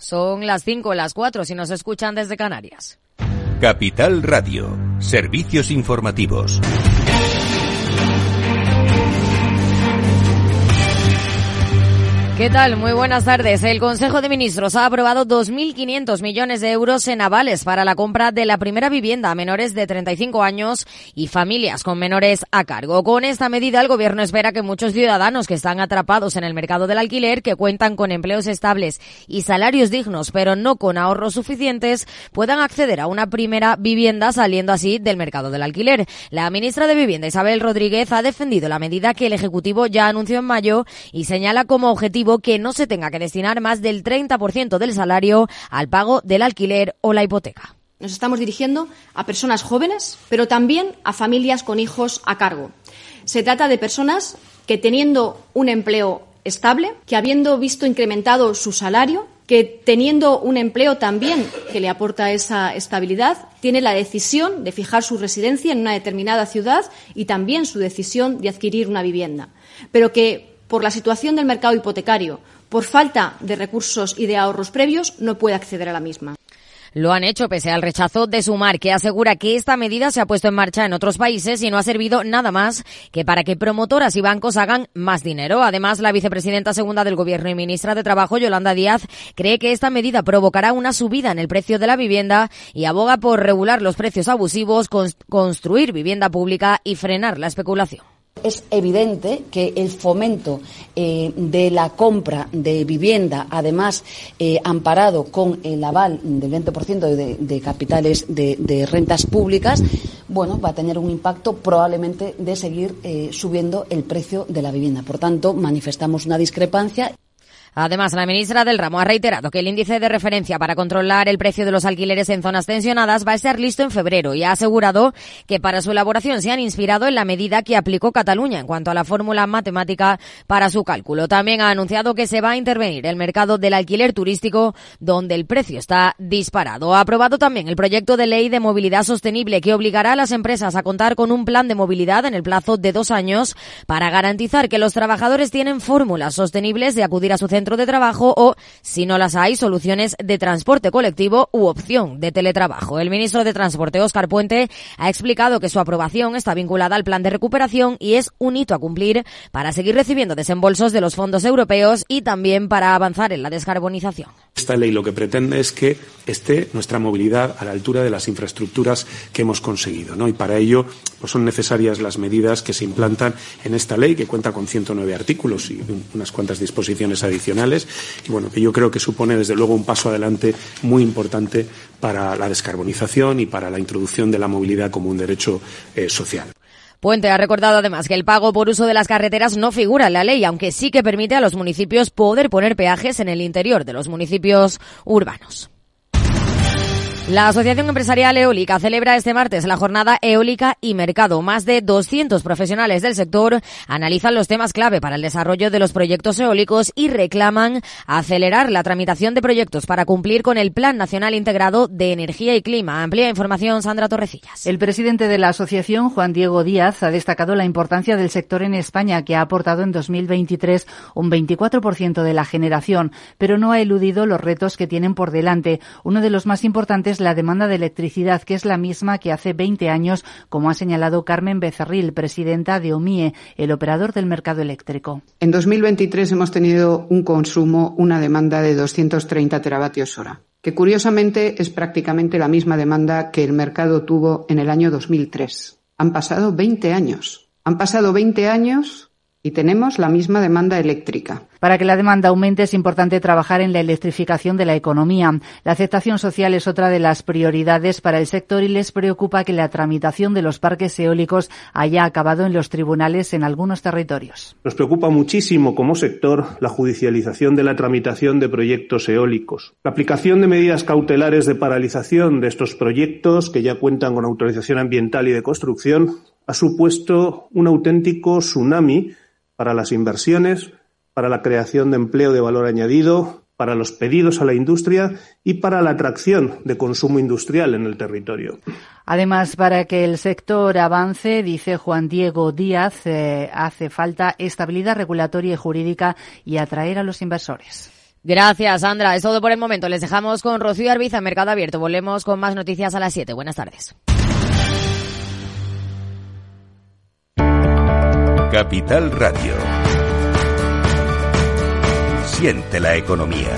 Son las 5, las 4 si nos escuchan desde Canarias. Capital Radio, servicios informativos. ¿Qué tal? Muy buenas tardes. El Consejo de Ministros ha aprobado 2.500 millones de euros en avales para la compra de la primera vivienda a menores de 35 años y familias con menores a cargo. Con esta medida, el Gobierno espera que muchos ciudadanos que están atrapados en el mercado del alquiler, que cuentan con empleos estables y salarios dignos, pero no con ahorros suficientes, puedan acceder a una primera vivienda saliendo así del mercado del alquiler. La ministra de Vivienda, Isabel Rodríguez, ha defendido la medida que el Ejecutivo ya anunció en mayo y señala como objetivo que no se tenga que destinar más del 30% del salario al pago del alquiler o la hipoteca. Nos estamos dirigiendo a personas jóvenes, pero también a familias con hijos a cargo. Se trata de personas que teniendo un empleo estable, que habiendo visto incrementado su salario, que teniendo un empleo también que le aporta esa estabilidad, tiene la decisión de fijar su residencia en una determinada ciudad y también su decisión de adquirir una vivienda, pero que por la situación del mercado hipotecario, por falta de recursos y de ahorros previos, no puede acceder a la misma. Lo han hecho pese al rechazo de Sumar, que asegura que esta medida se ha puesto en marcha en otros países y no ha servido nada más que para que promotoras y bancos hagan más dinero. Además, la vicepresidenta segunda del Gobierno y ministra de Trabajo, Yolanda Díaz, cree que esta medida provocará una subida en el precio de la vivienda y aboga por regular los precios abusivos, construir vivienda pública y frenar la especulación. Es evidente que el fomento eh, de la compra de vivienda, además eh, amparado con el aval del 20% de, capitales de, de, rentas públicas, bueno, va a tener un impacto probablemente de seguir eh, subiendo el precio de la vivienda. Por tanto, manifestamos una discrepancia. Además, la ministra del ramo ha reiterado que el índice de referencia para controlar el precio de los alquileres en zonas tensionadas va a estar listo en febrero y ha asegurado que para su elaboración se han inspirado en la medida que aplicó Cataluña en cuanto a la fórmula matemática para su cálculo. También ha anunciado que se va a intervenir el mercado del alquiler turístico donde el precio está disparado. Ha aprobado también el proyecto de ley de movilidad sostenible que obligará a las empresas a contar con un plan de movilidad en el plazo de dos años para garantizar que los trabajadores tienen fórmulas sostenibles de acudir a su centro centro de trabajo o, si no las hay, soluciones de transporte colectivo u opción de teletrabajo. El ministro de Transporte, Óscar Puente, ha explicado que su aprobación está vinculada al plan de recuperación y es un hito a cumplir para seguir recibiendo desembolsos de los fondos europeos y también para avanzar en la descarbonización. Esta ley lo que pretende es que esté nuestra movilidad a la altura de las infraestructuras que hemos conseguido, ¿no? Y para ello pues son necesarias las medidas que se implantan en esta ley, que cuenta con 109 artículos y unas cuantas disposiciones adicionales, y bueno, que yo creo que supone desde luego un paso adelante muy importante para la descarbonización y para la introducción de la movilidad como un derecho eh, social. Puente ha recordado además que el pago por uso de las carreteras no figura en la ley, aunque sí que permite a los municipios poder poner peajes en el interior de los municipios urbanos. La Asociación Empresarial Eólica celebra este martes la jornada Eólica y Mercado. Más de 200 profesionales del sector analizan los temas clave para el desarrollo de los proyectos eólicos y reclaman acelerar la tramitación de proyectos para cumplir con el Plan Nacional Integrado de Energía y Clima. Amplia información Sandra Torrecillas. El presidente de la asociación, Juan Diego Díaz, ha destacado la importancia del sector en España, que ha aportado en 2023 un 24% de la generación, pero no ha eludido los retos que tienen por delante. Uno de los más importantes la demanda de electricidad, que es la misma que hace 20 años, como ha señalado Carmen Becerril, presidenta de OMIE, el operador del mercado eléctrico. En 2023 hemos tenido un consumo, una demanda de 230 teravatios hora, que curiosamente es prácticamente la misma demanda que el mercado tuvo en el año 2003. Han pasado 20 años. Han pasado 20 años y tenemos la misma demanda eléctrica. Para que la demanda aumente es importante trabajar en la electrificación de la economía. La aceptación social es otra de las prioridades para el sector y les preocupa que la tramitación de los parques eólicos haya acabado en los tribunales en algunos territorios. Nos preocupa muchísimo como sector la judicialización de la tramitación de proyectos eólicos. La aplicación de medidas cautelares de paralización de estos proyectos que ya cuentan con autorización ambiental y de construcción ha supuesto un auténtico tsunami para las inversiones, para la creación de empleo de valor añadido, para los pedidos a la industria y para la atracción de consumo industrial en el territorio. Además, para que el sector avance, dice Juan Diego Díaz, eh, hace falta estabilidad regulatoria y jurídica y atraer a los inversores. Gracias, Sandra. Es todo por el momento. Les dejamos con Rocío Arbiza, Mercado Abierto. Volvemos con más noticias a las 7. Buenas tardes. Capital Radio. Siente la economía.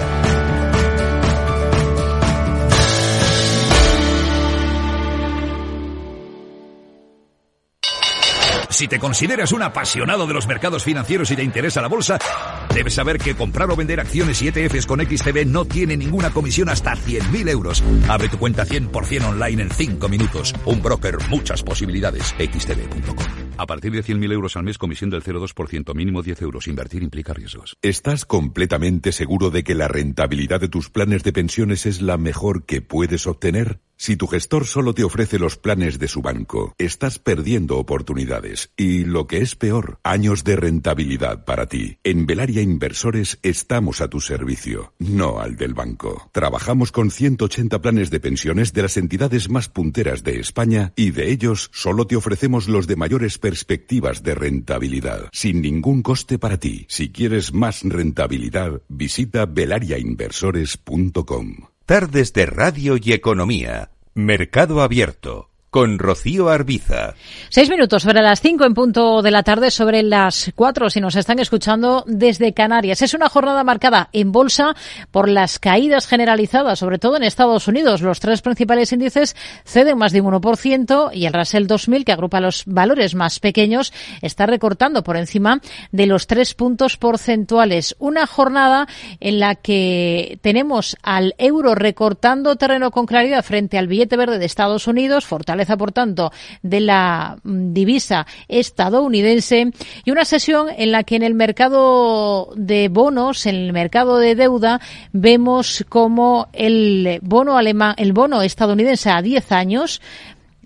Si te consideras un apasionado de los mercados financieros y te interesa la bolsa, debes saber que comprar o vender acciones y ETFs con XTB no tiene ninguna comisión hasta 100.000 euros. Abre tu cuenta 100% online en 5 minutos. Un broker, muchas posibilidades. XTB.com. A partir de 100.000 euros al mes, comisión del 0,2%, mínimo 10 euros. Invertir implica riesgos. ¿Estás completamente seguro de que la rentabilidad de tus planes de pensiones es la mejor que puedes obtener? Si tu gestor solo te ofrece los planes de su banco, estás perdiendo oportunidades y, lo que es peor, años de rentabilidad para ti. En Velaria Inversores estamos a tu servicio, no al del banco. Trabajamos con 180 planes de pensiones de las entidades más punteras de España y de ellos solo te ofrecemos los de mayores perspectivas de rentabilidad, sin ningún coste para ti. Si quieres más rentabilidad, visita velariainversores.com. Tardes de Radio y Economía. Mercado Abierto con Rocío Arbiza. Seis minutos sobre las cinco en punto de la tarde, sobre las cuatro si nos están escuchando desde Canarias. Es una jornada marcada en bolsa por las caídas generalizadas, sobre todo en Estados Unidos. Los tres principales índices ceden más de un 1% y el Russell 2000, que agrupa los valores más pequeños, está recortando por encima de los tres puntos porcentuales. Una jornada en la que tenemos al euro recortando terreno con claridad frente al billete verde de Estados Unidos, por tanto, de la mm, divisa estadounidense y una sesión en la que en el mercado de bonos, en el mercado de deuda, vemos como el bono alemán, el bono estadounidense a 10 años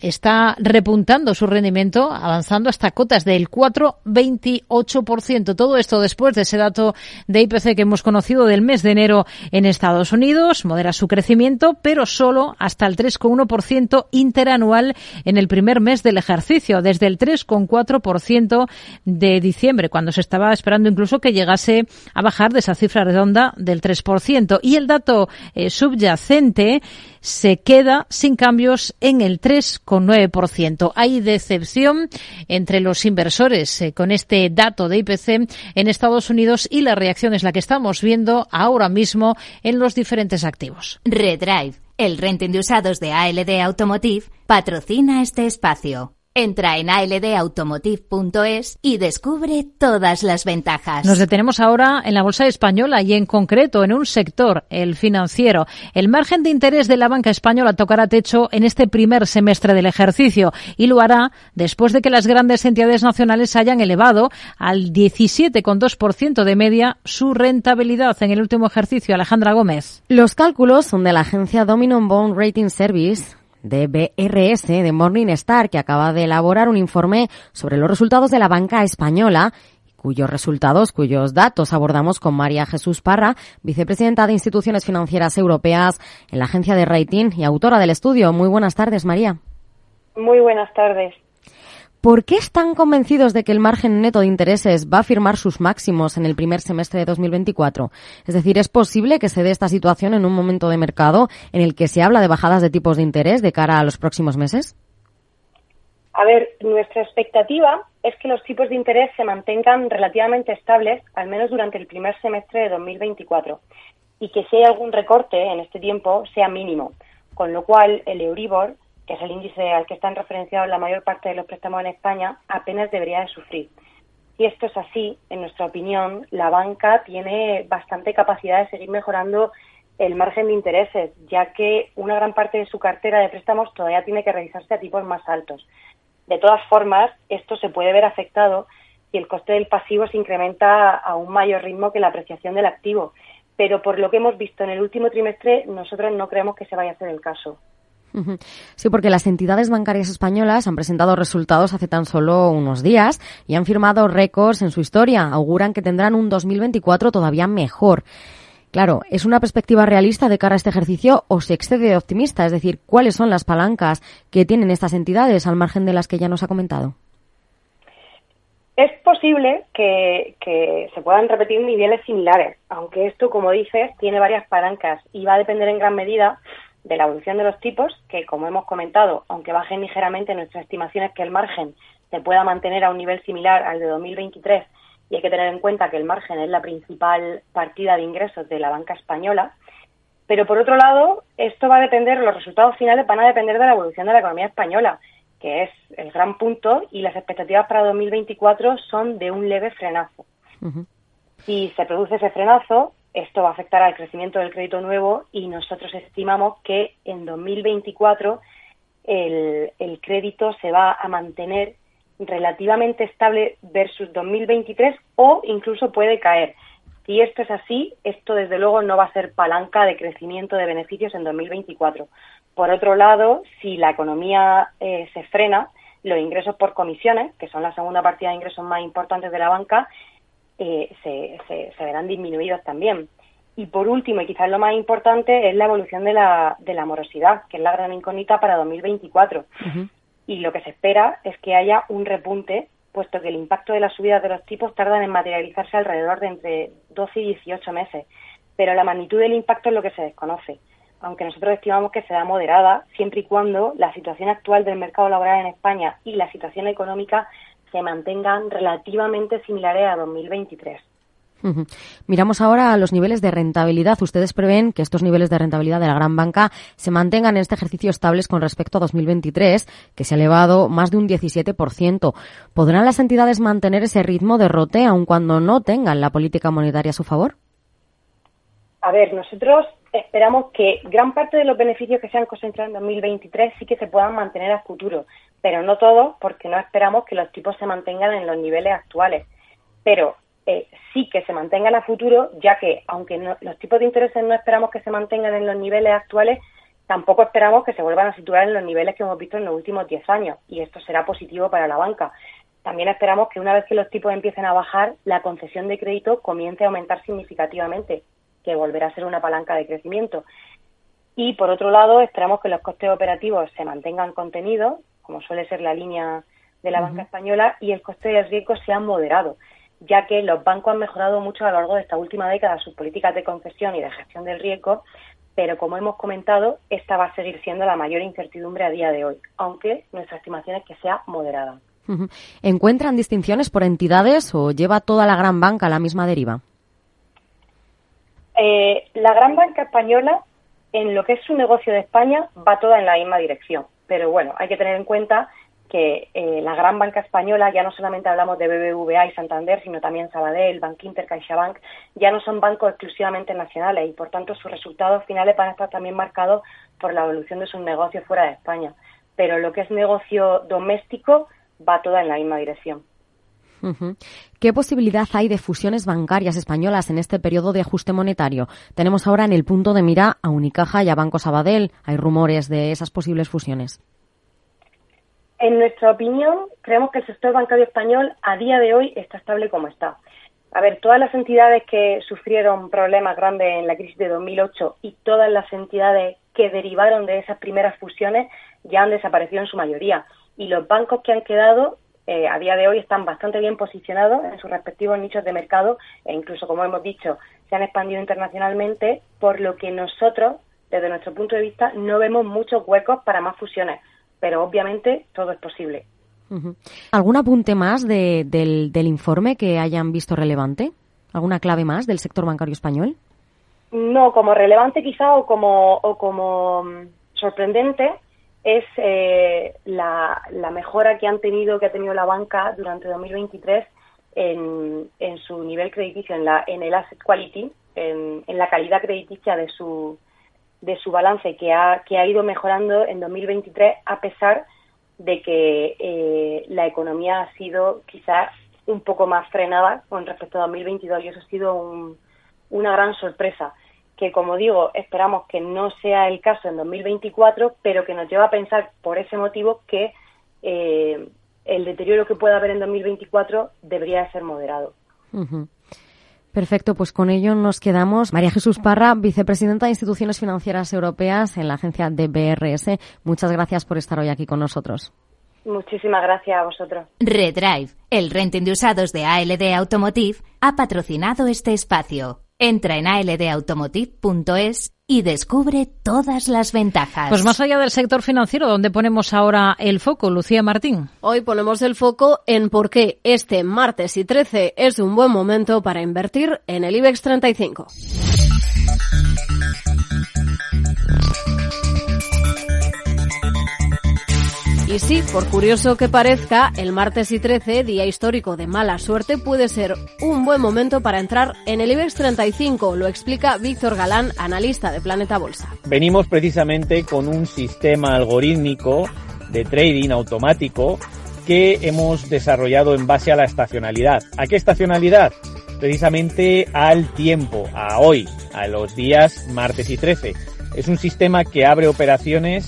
está repuntando su rendimiento, avanzando hasta cotas del 4,28%. Todo esto después de ese dato de IPC que hemos conocido del mes de enero en Estados Unidos, modera su crecimiento, pero solo hasta el 3,1% interanual en el primer mes del ejercicio, desde el 3,4% de diciembre, cuando se estaba esperando incluso que llegase a bajar de esa cifra redonda del 3%. Y el dato eh, subyacente se queda sin cambios en el 3,9%. Hay decepción entre los inversores eh, con este dato de IPC en Estados Unidos y la reacción es la que estamos viendo ahora mismo en los diferentes activos. Redrive, el renting de usados de ALD Automotive, patrocina este espacio. Entra en aldautomotive.es y descubre todas las ventajas. Nos detenemos ahora en la bolsa española y en concreto en un sector, el financiero. El margen de interés de la banca española tocará techo en este primer semestre del ejercicio y lo hará después de que las grandes entidades nacionales hayan elevado al 17,2% de media su rentabilidad en el último ejercicio. Alejandra Gómez. Los cálculos son de la agencia Dominion Bond Rating Service de BRS de Morningstar, que acaba de elaborar un informe sobre los resultados de la banca española cuyos resultados, cuyos datos abordamos con María Jesús Parra, vicepresidenta de Instituciones Financieras Europeas en la agencia de rating y autora del estudio. Muy buenas tardes, María. Muy buenas tardes. ¿Por qué están convencidos de que el margen neto de intereses va a firmar sus máximos en el primer semestre de 2024? Es decir, ¿es posible que se dé esta situación en un momento de mercado en el que se habla de bajadas de tipos de interés de cara a los próximos meses? A ver, nuestra expectativa es que los tipos de interés se mantengan relativamente estables, al menos durante el primer semestre de 2024, y que si hay algún recorte en este tiempo sea mínimo, con lo cual el Euribor que es el índice al que están referenciados la mayor parte de los préstamos en España, apenas debería de sufrir. Si esto es así, en nuestra opinión, la banca tiene bastante capacidad de seguir mejorando el margen de intereses, ya que una gran parte de su cartera de préstamos todavía tiene que realizarse a tipos más altos. De todas formas, esto se puede ver afectado si el coste del pasivo se incrementa a un mayor ritmo que la apreciación del activo. Pero por lo que hemos visto en el último trimestre, nosotros no creemos que se vaya a hacer el caso. Sí, porque las entidades bancarias españolas han presentado resultados hace tan solo unos días y han firmado récords en su historia. Auguran que tendrán un 2024 todavía mejor. Claro, ¿es una perspectiva realista de cara a este ejercicio o se excede de optimista? Es decir, ¿cuáles son las palancas que tienen estas entidades al margen de las que ya nos ha comentado? Es posible que, que, se puedan repetir niveles similares, aunque esto, como dices, tiene varias palancas y va a depender en gran medida de la evolución de los tipos, que como hemos comentado, aunque bajen ligeramente, nuestra estimación es que el margen se pueda mantener a un nivel similar al de 2023 y hay que tener en cuenta que el margen es la principal partida de ingresos de la banca española. Pero por otro lado, esto va a depender, los resultados finales van a depender de la evolución de la economía española, que es el gran punto, y las expectativas para 2024 son de un leve frenazo. Si se produce ese frenazo, esto va a afectar al crecimiento del crédito nuevo y nosotros estimamos que en 2024 el, el crédito se va a mantener relativamente estable versus 2023 o incluso puede caer. Si esto es así, esto desde luego no va a ser palanca de crecimiento de beneficios en 2024. Por otro lado, si la economía eh, se frena, los ingresos por comisiones, que son la segunda partida de ingresos más importantes de la banca, eh, se, se, verán disminuidos también. Y por último, y quizás lo más importante, es la evolución de la, de la morosidad, que es la gran incógnita para 2024. Y lo que se espera es que haya un repunte, puesto que el impacto de las subidas de los tipos tardan en materializarse alrededor de entre 12 y 18 meses. Pero la magnitud del impacto es lo que se desconoce, aunque nosotros estimamos que será moderada, siempre y cuando la situación actual del mercado laboral en España y la situación económica se mantengan relativamente similares a 2023. Miramos ahora a los niveles de rentabilidad. Ustedes prevén que estos niveles de rentabilidad de la gran banca se mantengan en este ejercicio estables con respecto a 2023, que se ha elevado más de un 17%. ¿Podrán las entidades mantener ese ritmo de rote aun cuando no tengan la política monetaria a su favor? A ver, nosotros esperamos que gran parte de los beneficios que se han concentrado en 2023 sí que se puedan mantener a futuro, pero no todos porque no esperamos que los tipos se mantengan en los niveles actuales. Pero eh, sí que se mantengan a futuro, ya que aunque los tipos de intereses no esperamos que se mantengan en los niveles actuales, tampoco esperamos que se vuelvan a situar en los niveles que hemos visto en los últimos 10 años, y esto será positivo para la banca. También esperamos que una vez que los tipos empiecen a bajar, la concesión de crédito comience a aumentar significativamente, que volverá a ser una palanca de crecimiento. Y por otro lado, esperamos que los costes operativos se mantengan contenidos, como suele ser la línea de la banca española, y el coste de riesgo sea moderado, ya que los bancos han mejorado mucho a lo largo de esta última década sus políticas de concesión y de gestión del riesgo, pero como hemos comentado, esta va a seguir siendo la mayor incertidumbre a día de hoy, aunque nuestra estimación es que sea moderada. ¿Encuentran distinciones por entidades o lleva toda la gran banca la misma deriva? Eh, la gran banca española, en lo que es su negocio de España, va toda en la misma dirección. Pero bueno, hay que tener en cuenta que eh, la gran banca española, ya no solamente hablamos de BBVA y Santander, sino también Sabadell, Bankinter, CaixaBank, ya no son bancos exclusivamente nacionales y por tanto sus resultados finales van a estar también marcados por la evolución de sus negocios fuera de España. Pero lo que es negocio doméstico va toda en la misma dirección. ¿Qué posibilidad hay de fusiones bancarias españolas en este periodo de ajuste monetario? Tenemos ahora en el punto de mira a Unicaja y a Banco Sabadell. ¿Hay rumores de esas posibles fusiones? En nuestra opinión, creemos que el sector bancario español a día de hoy está estable como está. A ver, todas las entidades que sufrieron problemas grandes en la crisis de 2008 y todas las entidades que derivaron de esas primeras fusiones ya han desaparecido en su mayoría. Y los bancos que han quedado eh, a día de hoy están bastante bien posicionados en sus respectivos nichos de mercado e incluso, como hemos dicho, se han expandido internacionalmente, por lo que nosotros, desde nuestro punto de vista, no vemos muchos huecos para más fusiones, pero obviamente todo es posible. ¿Algún apunte más del, del informe que hayan visto relevante? ¿Alguna clave más del sector bancario español? No, como relevante quizá o como, o como mm, sorprendente, es eh, la, mejora que han tenido, que ha tenido la banca durante 2023 en, en su nivel crediticio, en, la, en el asset quality, en, la calidad crediticia de su, de su balance, que ha, que ha ido mejorando en 2023 a pesar de que eh, la economía ha sido quizás un poco más frenada con respecto a 2022 y eso ha sido una gran sorpresa que, como digo, esperamos que no sea el caso en 2024, pero que nos lleva a pensar por ese motivo que eh, el deterioro que pueda haber en 2024 debería ser moderado. Perfecto, pues con ello nos quedamos. María Jesús Parra, vicepresidenta de Instituciones Financieras Europeas en la agencia de BRS. Muchas gracias por estar hoy aquí con nosotros. Muchísimas gracias a vosotros. Redrive, el renting de usados de ALD Automotive, ha patrocinado este espacio. Entra en aldautomotive.es y descubre todas las ventajas. Pues más allá del sector financiero, ¿dónde ponemos ahora el foco, Lucía Martín? Hoy ponemos el foco en por qué este martes y 13 es un buen momento para invertir en el IBEX 35. Y sí, por curioso que parezca, el martes y 13, día histórico de mala suerte, puede ser un buen momento para entrar en el IBEX 35, lo explica Víctor Galán, analista de Planeta Bolsa. Venimos precisamente con un sistema algorítmico de trading automático que hemos desarrollado en base a la estacionalidad. ¿A qué estacionalidad? Precisamente al tiempo, a hoy, a los días martes y 13. Es un sistema que abre operaciones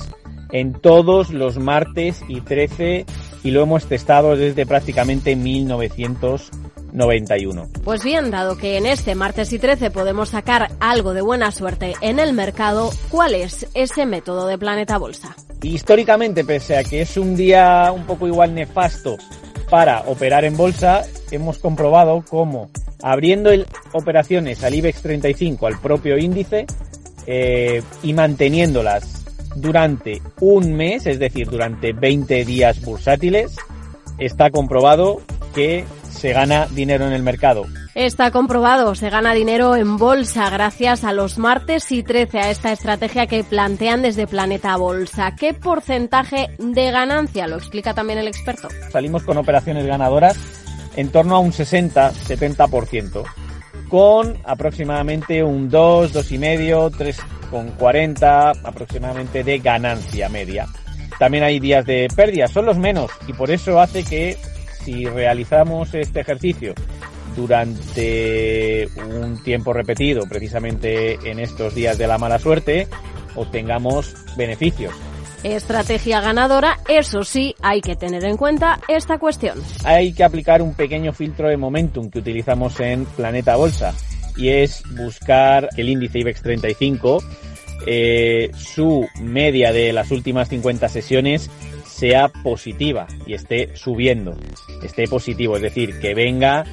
en todos los martes y 13 y lo hemos testado desde prácticamente 1991. Pues bien, dado que en este martes y 13 podemos sacar algo de buena suerte en el mercado, ¿cuál es ese método de Planeta Bolsa? Históricamente, pese a que es un día un poco igual nefasto para operar en bolsa, hemos comprobado cómo abriendo el, operaciones al IBEX 35, al propio índice, eh, y manteniéndolas durante un mes, es decir, durante 20 días bursátiles, está comprobado que se gana dinero en el mercado. Está comprobado, se gana dinero en bolsa gracias a los martes y 13, a esta estrategia que plantean desde Planeta Bolsa. ¿Qué porcentaje de ganancia? Lo explica también el experto. Salimos con operaciones ganadoras en torno a un 60-70%, con aproximadamente un 2, 2,5, 3 con 40 aproximadamente de ganancia media. También hay días de pérdida, son los menos y por eso hace que si realizamos este ejercicio durante un tiempo repetido, precisamente en estos días de la mala suerte, obtengamos beneficios. Estrategia ganadora, eso sí, hay que tener en cuenta esta cuestión. Hay que aplicar un pequeño filtro de momentum que utilizamos en Planeta Bolsa y es buscar el índice IBEX 35, eh, su media de las últimas 50 sesiones sea positiva y esté subiendo, esté positivo, es decir, que venga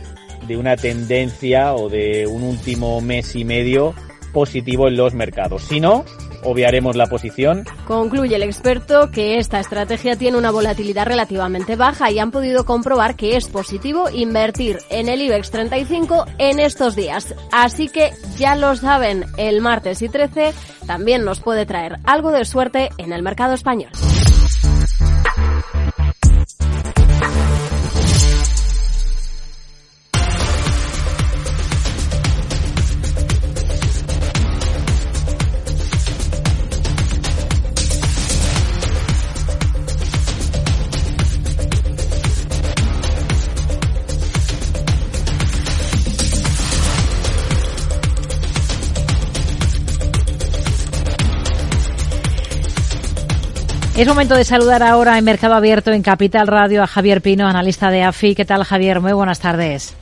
de una tendencia o de un último mes y medio positivo en los mercados. Si no, obviaremos la posición. Concluye el experto que esta estrategia tiene una volatilidad relativamente baja y han podido comprobar que es positivo invertir en el IBEX 35 en estos días. Así que ya lo saben, el martes y 13 también nos puede traer algo de suerte en el mercado español. Es momento de saludar ahora en Mercado Abierto en Capital Radio a Javier Pino, analista de AFI. ¿Qué tal, Javier? Muy buenas tardes.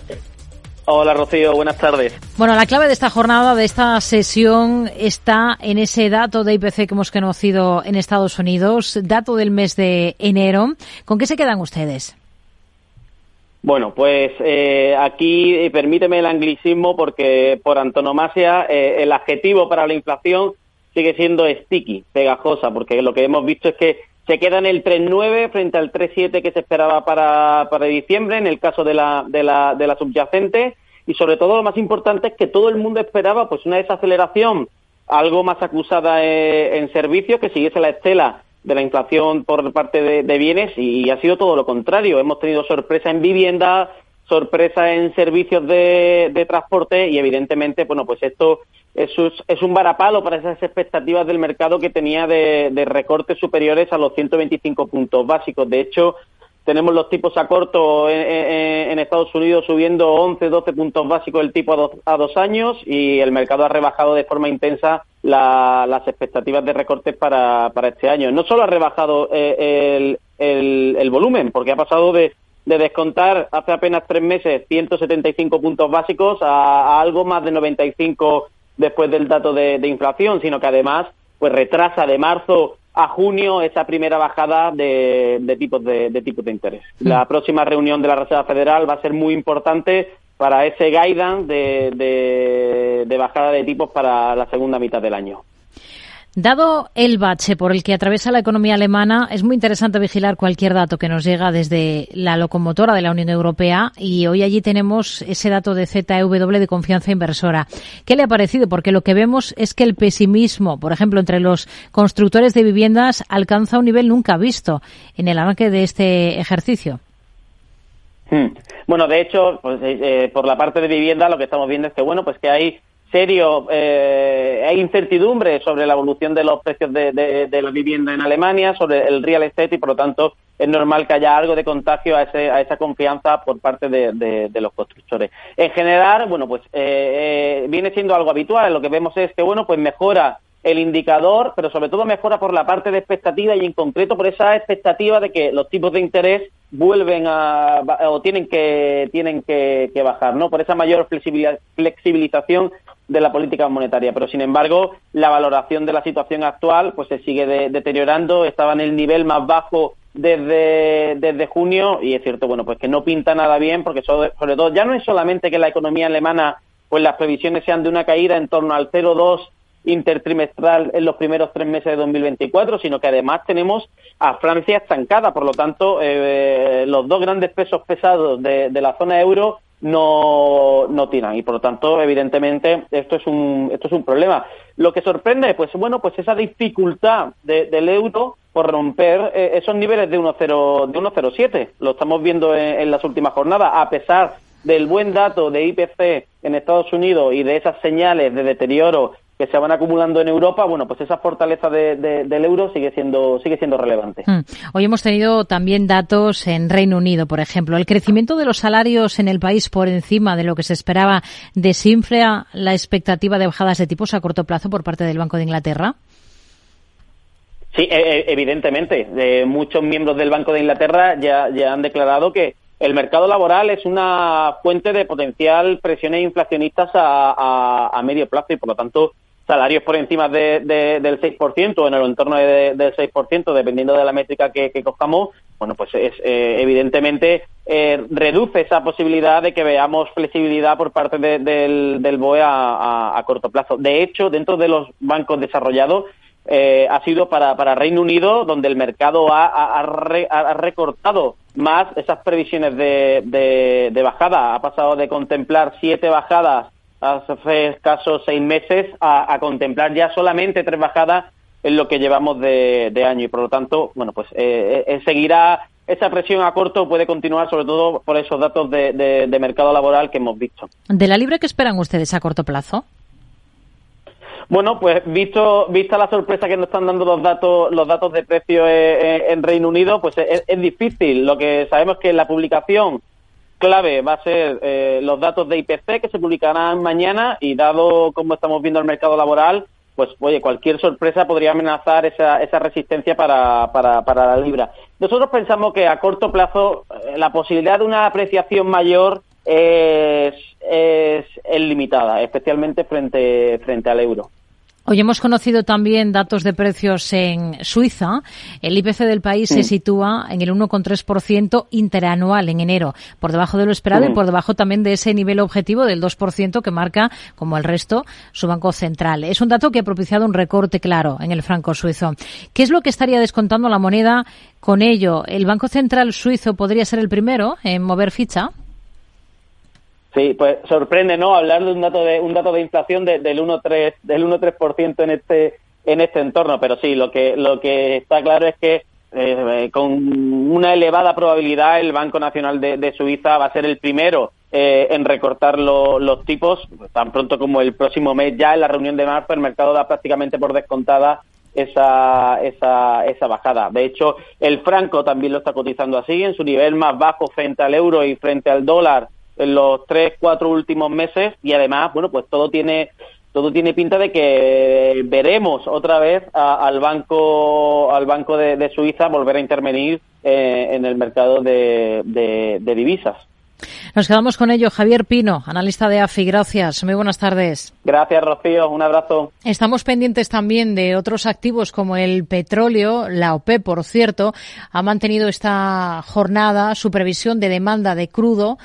Hola, Rocío. Buenas tardes. Bueno, la clave de esta jornada, de esta sesión, está en ese dato de IPC que hemos conocido en Estados Unidos, dato del mes de enero. ¿Con qué se quedan ustedes? Bueno, pues eh, aquí eh, permíteme el anglicismo porque por antonomasia eh, el adjetivo para la inflación sigue siendo sticky, pegajosa, porque lo que hemos visto es que se queda en el 3.9 frente al 3.7 que se esperaba para, para diciembre, en el caso de la, de, la, de la subyacente, y sobre todo lo más importante es que todo el mundo esperaba pues una desaceleración algo más acusada eh, en servicios, que siguiese la estela de la inflación por parte de, bienes y, ha sido todo lo contrario. Hemos tenido sorpresa en vivienda, sorpresa en servicios de, de transporte y evidentemente, bueno, pues esto es, un varapalo para esas expectativas del mercado que tenía de, recortes superiores a los 125 puntos básicos. De hecho, tenemos los tipos a corto en, Estados Unidos subiendo 11, 12 puntos básicos el tipo a dos, años y el mercado ha rebajado de forma intensa las expectativas de recortes para, este año. No solo ha rebajado eh, el, volumen, porque ha pasado de, descontar hace apenas tres meses 175 puntos básicos a, a algo más de 95 después del dato de, inflación, sino que además pues retrasa de marzo a junio esa primera bajada de, tipos de, tipos de interés. Hmm. La próxima reunión de la Reserva Federal va a ser muy importante para ese guidance de bajada de tipos para la segunda mitad del año. Dado el bache por el que atraviesa la economía alemana, es muy interesante vigilar cualquier dato que nos llega desde la locomotora de la Unión Europea y hoy allí tenemos ese dato de ZEW de confianza inversora. ¿Qué le ha parecido? Porque lo que vemos es que el pesimismo, por ejemplo, entre los constructores de viviendas alcanza un nivel nunca visto en el arranque de este ejercicio. Hmm. Bueno, de hecho, pues, eh, eh, por la parte de vivienda lo que estamos viendo es que, bueno, pues que hay serio, eh, hay incertidumbre sobre la evolución de los precios de, la vivienda en Alemania, sobre el real estate y por lo tanto es normal que haya algo de contagio a, ese, a esa confianza por parte de, los constructores. En general, bueno, pues eh, eh, viene siendo algo habitual. Lo que vemos es que, bueno, pues mejora el indicador, pero sobre todo mejora por la parte de expectativa y en concreto por esa expectativa de que los tipos de interés vuelven a o tienen que tienen que, bajar, ¿no? Por esa mayor flexibilización de la política monetaria. Pero sin embargo, la valoración de la situación actual pues se sigue deteriorando. Estaba en el nivel más bajo desde, desde junio y es cierto, bueno, pues que no pinta nada bien porque sobre, sobre todo ya no es solamente que la economía alemana pues las previsiones sean de una caída en torno al 0,2 intertrimestral en los primeros tres meses de 2024, sino que además tenemos a Francia estancada. Por lo tanto, eh, los dos grandes pesos pesados de, la zona euro no, no tiran. Y por lo tanto evidentemente esto es un esto es un problema. Lo que sorprende pues bueno pues esa dificultad del euro por romper eh, esos niveles de 1.0 de 1.07 lo estamos viendo en, las últimas jornadas. A pesar del buen dato de IPC en Estados Unidos y de esas señales de deterioro que se van acumulando en Europa, bueno, pues esa fortaleza del euro sigue siendo sigue siendo relevante. Hmm. Hoy hemos tenido también datos en Reino Unido, por ejemplo. El crecimiento de los salarios en el país por encima de lo que se esperaba desinfla la expectativa de bajadas de tipos a corto plazo por parte del Banco de Inglaterra. Sí, e, e, evidentemente. muchos miembros del Banco de Inglaterra ya, ya han declarado que el mercado laboral es una fuente de potencial presiones inflacionistas a, a medio plazo y, por lo tanto, salarios por encima de, del 6% o en el entorno del 6%, dependiendo de la métrica que, cojamos, bueno, pues es, eh, evidentemente eh, reduce esa posibilidad de que veamos flexibilidad por parte del, del BOE a, corto plazo. De hecho, dentro de los bancos desarrollados, eh, ha sido para, para Reino Unido, donde el mercado ha, ha, recortado más esas previsiones de, de bajada. Ha pasado de contemplar siete bajadas hace escasos seis meses a, contemplar ya solamente tres bajadas en lo que llevamos de, año y por lo tanto, bueno, pues eh, eh, seguirá esa presión a corto puede continuar sobre todo por esos datos de, mercado laboral que hemos visto. ¿De la libre qué esperan ustedes a corto plazo? Bueno, pues visto vista la sorpresa que nos están dando los datos los datos de precio eh, en Reino Unido, pues es, es, difícil. Lo que sabemos que la publicación clave va a ser eh, los datos de IPC que se publicarán mañana y dado cómo estamos viendo el mercado laboral, pues oye, cualquier sorpresa podría amenazar esa, esa resistencia para, para, para la libra. Nosotros pensamos que a corto plazo eh, la posibilidad de una apreciación mayor es, es, es limitada, especialmente frente, frente al euro. Hoy hemos conocido también datos de precios en Suiza. El IPC del país se sitúa en el 1,3% interanual en enero, por debajo de lo esperado y por debajo también de ese nivel objetivo del 2% que marca, como el resto, su Banco Central. Es un dato que ha propiciado un recorte claro en el franco suizo. ¿Qué es lo que estaría descontando la moneda con ello? ¿El Banco Central suizo podría ser el primero en mover ficha? Sí, pues sorprende, ¿no? Hablar de un dato de un dato de inflación del 1.3 del 1.3% en este en este entorno, pero sí, lo que lo que está claro es que eh, con una elevada probabilidad el Banco Nacional de, Suiza va a ser el primero eh, en recortar los tipos tan pronto como el próximo mes ya en la reunión de marzo el mercado da prácticamente por descontada esa, esa, esa bajada. De hecho, el franco también lo está cotizando así, en su nivel más bajo frente al euro y frente al dólar en los tres, cuatro últimos meses y además, bueno, pues todo tiene todo tiene pinta de que veremos otra vez al banco al banco de, Suiza volver a intervenir eh, en el mercado de, de, divisas. Nos quedamos con ello. Javier Pino, analista de AFI. Gracias. Muy buenas tardes. Gracias, Rocío. Un abrazo. Estamos pendientes también de otros activos como el petróleo. La OPE, por cierto, ha mantenido esta jornada su previsión de demanda de crudo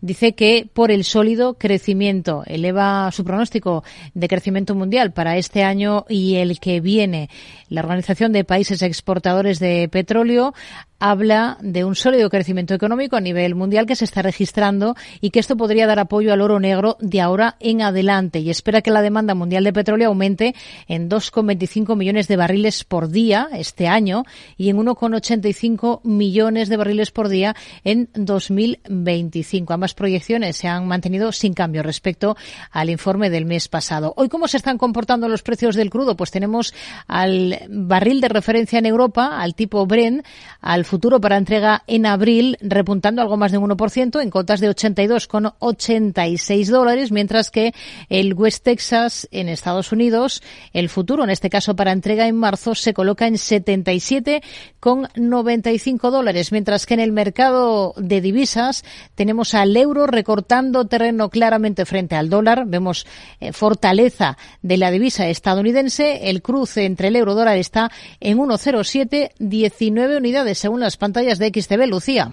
dice que por el sólido crecimiento eleva su pronóstico de crecimiento mundial para este año y el que viene. La Organización de Países Exportadores de Petróleo habla de un sólido crecimiento económico a nivel mundial que se está registrando y que esto podría dar apoyo al oro negro de ahora en adelante y espera que la demanda mundial de petróleo aumente en 2,25 millones de barriles por día este año y en 1,85 millones de barriles por día en 2025. Ambas proyecciones se han mantenido sin cambio respecto al informe del mes pasado. Hoy, ¿cómo se están comportando los precios del crudo? Pues tenemos al barril de referencia en Europa, al tipo Brent, al futuro para entrega en abril, repuntando algo más de un 1% en cotas de 82,86 dólares, mientras que el West Texas en Estados Unidos, el futuro, en este caso para entrega en marzo, se coloca en 77,95 dólares, mientras que en el mercado de divisas tenemos al euro recortando terreno claramente frente al dólar. Vemos eh, fortaleza de la divisa estadounidense. El cruce entre el euro dólar está en 1,07, 19 unidades según las pantallas de XTV, Lucía.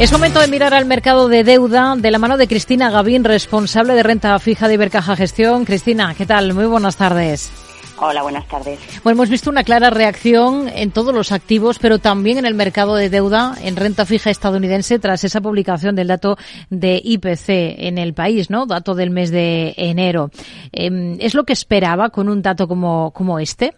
Es momento de mirar al mercado de deuda de la mano de Cristina Gavín, responsable de renta fija de Ibercaja Gestión. Cristina, ¿qué tal? Muy buenas tardes. Hola, buenas tardes. Bueno, hemos visto una clara reacción en todos los activos, pero también en el mercado de deuda en renta fija estadounidense tras esa publicación del dato de IPC en el país, ¿no? Dato del mes de enero. Em, ¿Es lo que esperaba con un dato como, como este?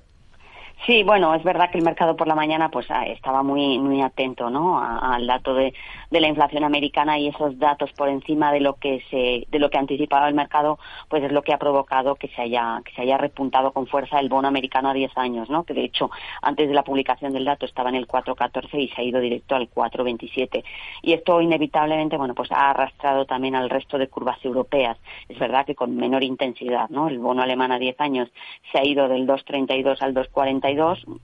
Sí, bueno, es verdad que el mercado por la mañana pues ah, estaba muy muy atento, ¿no? al dato de, de, la inflación americana y esos datos por encima de lo que se de lo que anticipaba el mercado, pues es lo que ha provocado que se haya que se haya repuntado con fuerza el bono americano a 10 años, ¿no? Que de hecho antes de la publicación del dato estaba en el 4.14 y se ha ido directo al 4.27 y esto inevitablemente, bueno, pues ha arrastrado también al resto de curvas europeas. Es verdad que con menor intensidad, ¿no? El bono alemán a 10 años se ha ido del 2.32 al 2.40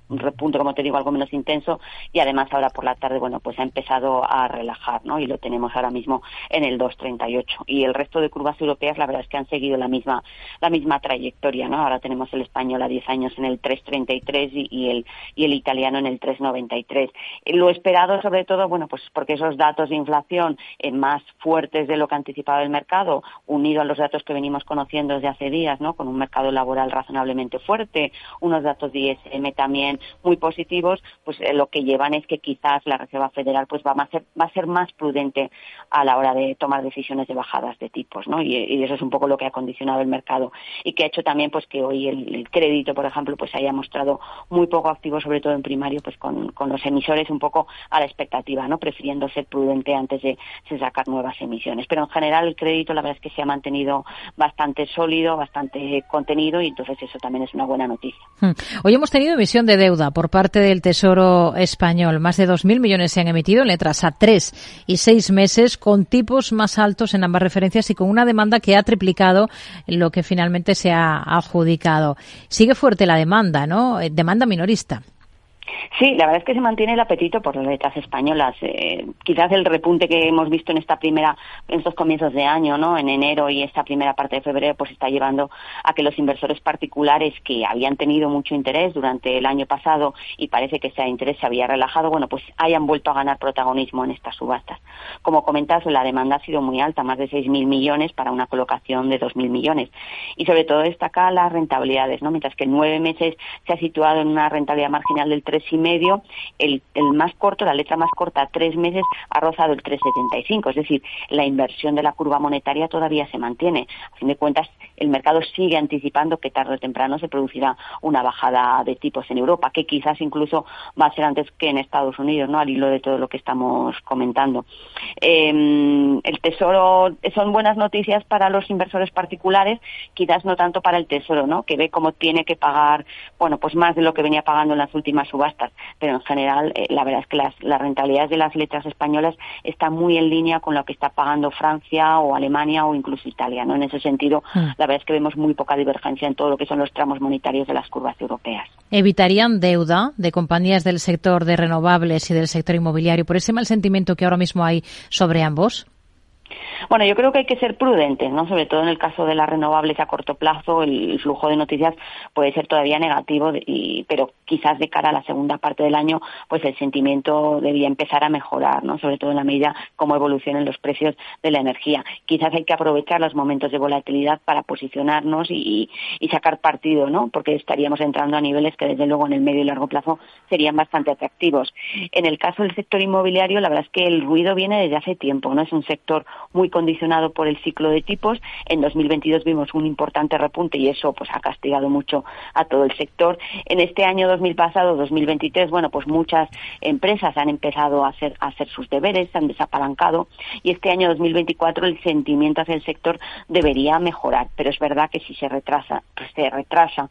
un repunte, como te digo, algo menos intenso y además ahora por la tarde, bueno, pues ha empezado a relajar, Y lo tenemos ahora mismo en el 2.38. Y el resto de curvas europeas, la verdad es que han seguido la misma, la misma trayectoria, ¿no? Ahora tenemos el español a 10 años en el 3.33 y, y, el, y el italiano en el 3.93. Eh, lo esperado, sobre todo, bueno, pues porque esos datos de inflación eh, más fuertes de lo que anticipaba el mercado, unido a los datos que venimos conociendo desde hace días, ¿no? Con un mercado laboral razonablemente fuerte, unos datos de ISM también muy positivos, pues eh, lo que llevan es que quizás la Reserva Federal pues va a ser, va a ser más prudente a la hora de tomar decisiones de bajadas de tipos, ¿no? Y, eso es un poco lo que ha condicionado el mercado y que ha hecho también pues que hoy el, crédito, por ejemplo, pues haya mostrado muy poco activo, sobre todo en primario, pues con, los emisores un poco a la expectativa, ¿no? Prefiriendo ser prudente antes de, de sacar nuevas emisiones. Pero en general el crédito la verdad es que se ha mantenido bastante sólido, bastante contenido y entonces eso también es una buena noticia. Hmm. Hoy hemos tenido emisión de deuda por parte del Tesoro español. Más de 2.000 millones se han emitido en letras a tres y seis meses con tipos más altos en ambas referencias y con una demanda que ha triplicado lo que finalmente se ha adjudicado. Sigue fuerte la demanda, ¿no? Eh, demanda minorista. Sí, la verdad es que se mantiene el apetito por las letras españolas. Eh, quizás el repunte que hemos visto en esta primera, en estos comienzos de año, ¿no? En enero y esta primera parte de febrero, pues está llevando a que los inversores particulares que habían tenido mucho interés durante el año pasado y parece que ese interés se había relajado, bueno, pues hayan vuelto a ganar protagonismo en estas subastas. Como comentas, la demanda ha sido muy alta, más de 6.000 millones para una colocación de 2.000 millones. Y sobre todo destaca las rentabilidades, ¿no? Mientras que en nueve meses se ha situado en una rentabilidad marginal del 3 y medio, el, más corto, la letra más corta, tres meses, ha rozado el 3,75. Es decir, la inversión de la curva monetaria todavía se mantiene. A fin de cuentas, el mercado sigue anticipando que tarde o temprano se producirá una bajada de tipos en Europa, que quizás incluso va a ser antes que en Estados Unidos, ¿no? Al hilo de todo lo que estamos comentando. Eh, el Tesoro son buenas noticias para los inversores particulares, quizás no tanto para el Tesoro, ¿no? Que ve cómo tiene que pagar, bueno, pues más de lo que venía pagando en las últimas subastas pero en general eh, la verdad es que las, rentabilidades de las letras españolas están muy en línea con lo que está pagando Francia o Alemania o incluso Italia. ¿no? En ese sentido, mm. la verdad es que vemos muy poca divergencia en todo lo que son los tramos monetarios de las curvas europeas. ¿Evitarían deuda de compañías del sector de renovables y del sector inmobiliario por ese mal sentimiento que ahora mismo hay sobre ambos? Bueno, yo creo que hay que ser prudentes, ¿no? Sobre todo en el caso de las renovables a corto plazo, el flujo de noticias puede ser todavía negativo, y, pero quizás de cara a la segunda parte del año, pues el sentimiento debía empezar a mejorar, ¿no? Sobre todo en la medida como evolucionen los precios de la energía. Quizás hay que aprovechar los momentos de volatilidad para posicionarnos y, y sacar partido, ¿no? Porque estaríamos entrando a niveles que desde luego en el medio y largo plazo serían bastante atractivos. En el caso del sector inmobiliario, la verdad es que el ruido viene desde hace tiempo, ¿no? Es un sector muy condicionado por el ciclo de tipos. En 2022 vimos un importante repunte y eso pues ha castigado mucho a todo el sector. En este año 2000 pasado, 2023, bueno, pues muchas empresas han empezado a hacer, a hacer sus deberes, han desapalancado y este año 2024 el sentimiento hacia el sector debería mejorar, pero es verdad que si se retrasa, pues se retrasa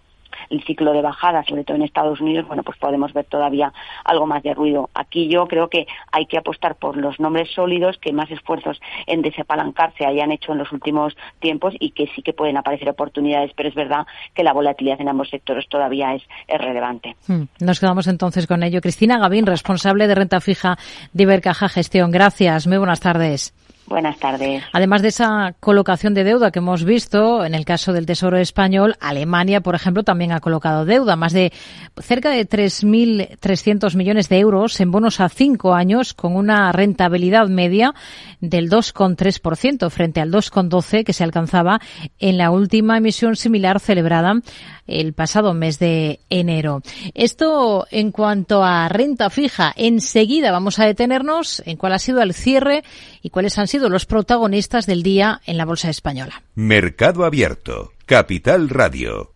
el ciclo de bajada, sobre todo en Estados Unidos, bueno, pues podemos ver todavía algo más de ruido. Aquí yo creo que hay que apostar por los nombres sólidos que más esfuerzos en desapalancarse hayan hecho en los últimos tiempos y que sí que pueden aparecer oportunidades, pero es verdad que la volatilidad en ambos sectores todavía es, relevante. Hmm. Nos quedamos entonces con ello. Cristina Gavín, responsable de renta fija de Ibercaja Gestión. Gracias. Muy buenas tardes. Buenas tardes. Además de esa colocación de deuda que hemos visto, en el caso del Tesoro español, Alemania, por ejemplo, también ha colocado deuda, más de cerca de 3.300 millones de euros en bonos a cinco años, con una rentabilidad media del 2,3% frente al 2,12% que se alcanzaba en la última emisión similar celebrada el pasado mes de enero. Esto en cuanto a renta fija. Enseguida vamos a detenernos en cuál ha sido el cierre y cuáles han sido los protagonistas del día en la Bolsa Española. Mercado Abierto. Capital Radio.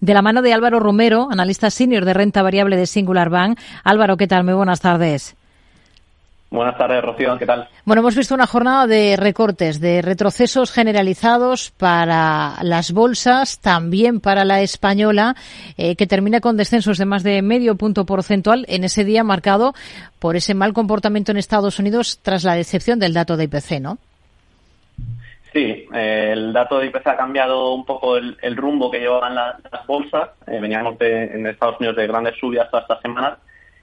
De la mano de Álvaro Romero, analista senior de renta variable de Singular Bank. Álvaro, ¿qué tal? Muy buenas tardes. Buenas tardes, Rocío. ¿Qué tal? Bueno, hemos visto una jornada de recortes, de retrocesos generalizados para las bolsas, también para la española, eh, que termina con descensos de más de medio punto porcentual en ese día marcado por ese mal comportamiento en Estados Unidos tras la decepción del dato de IPC, ¿no? Sí, eh, el dato de IPC ha cambiado un poco el, rumbo que llevaban las bolsas. Eh, veníamos de, en Estados Unidos de grandes subidas todas estas semanas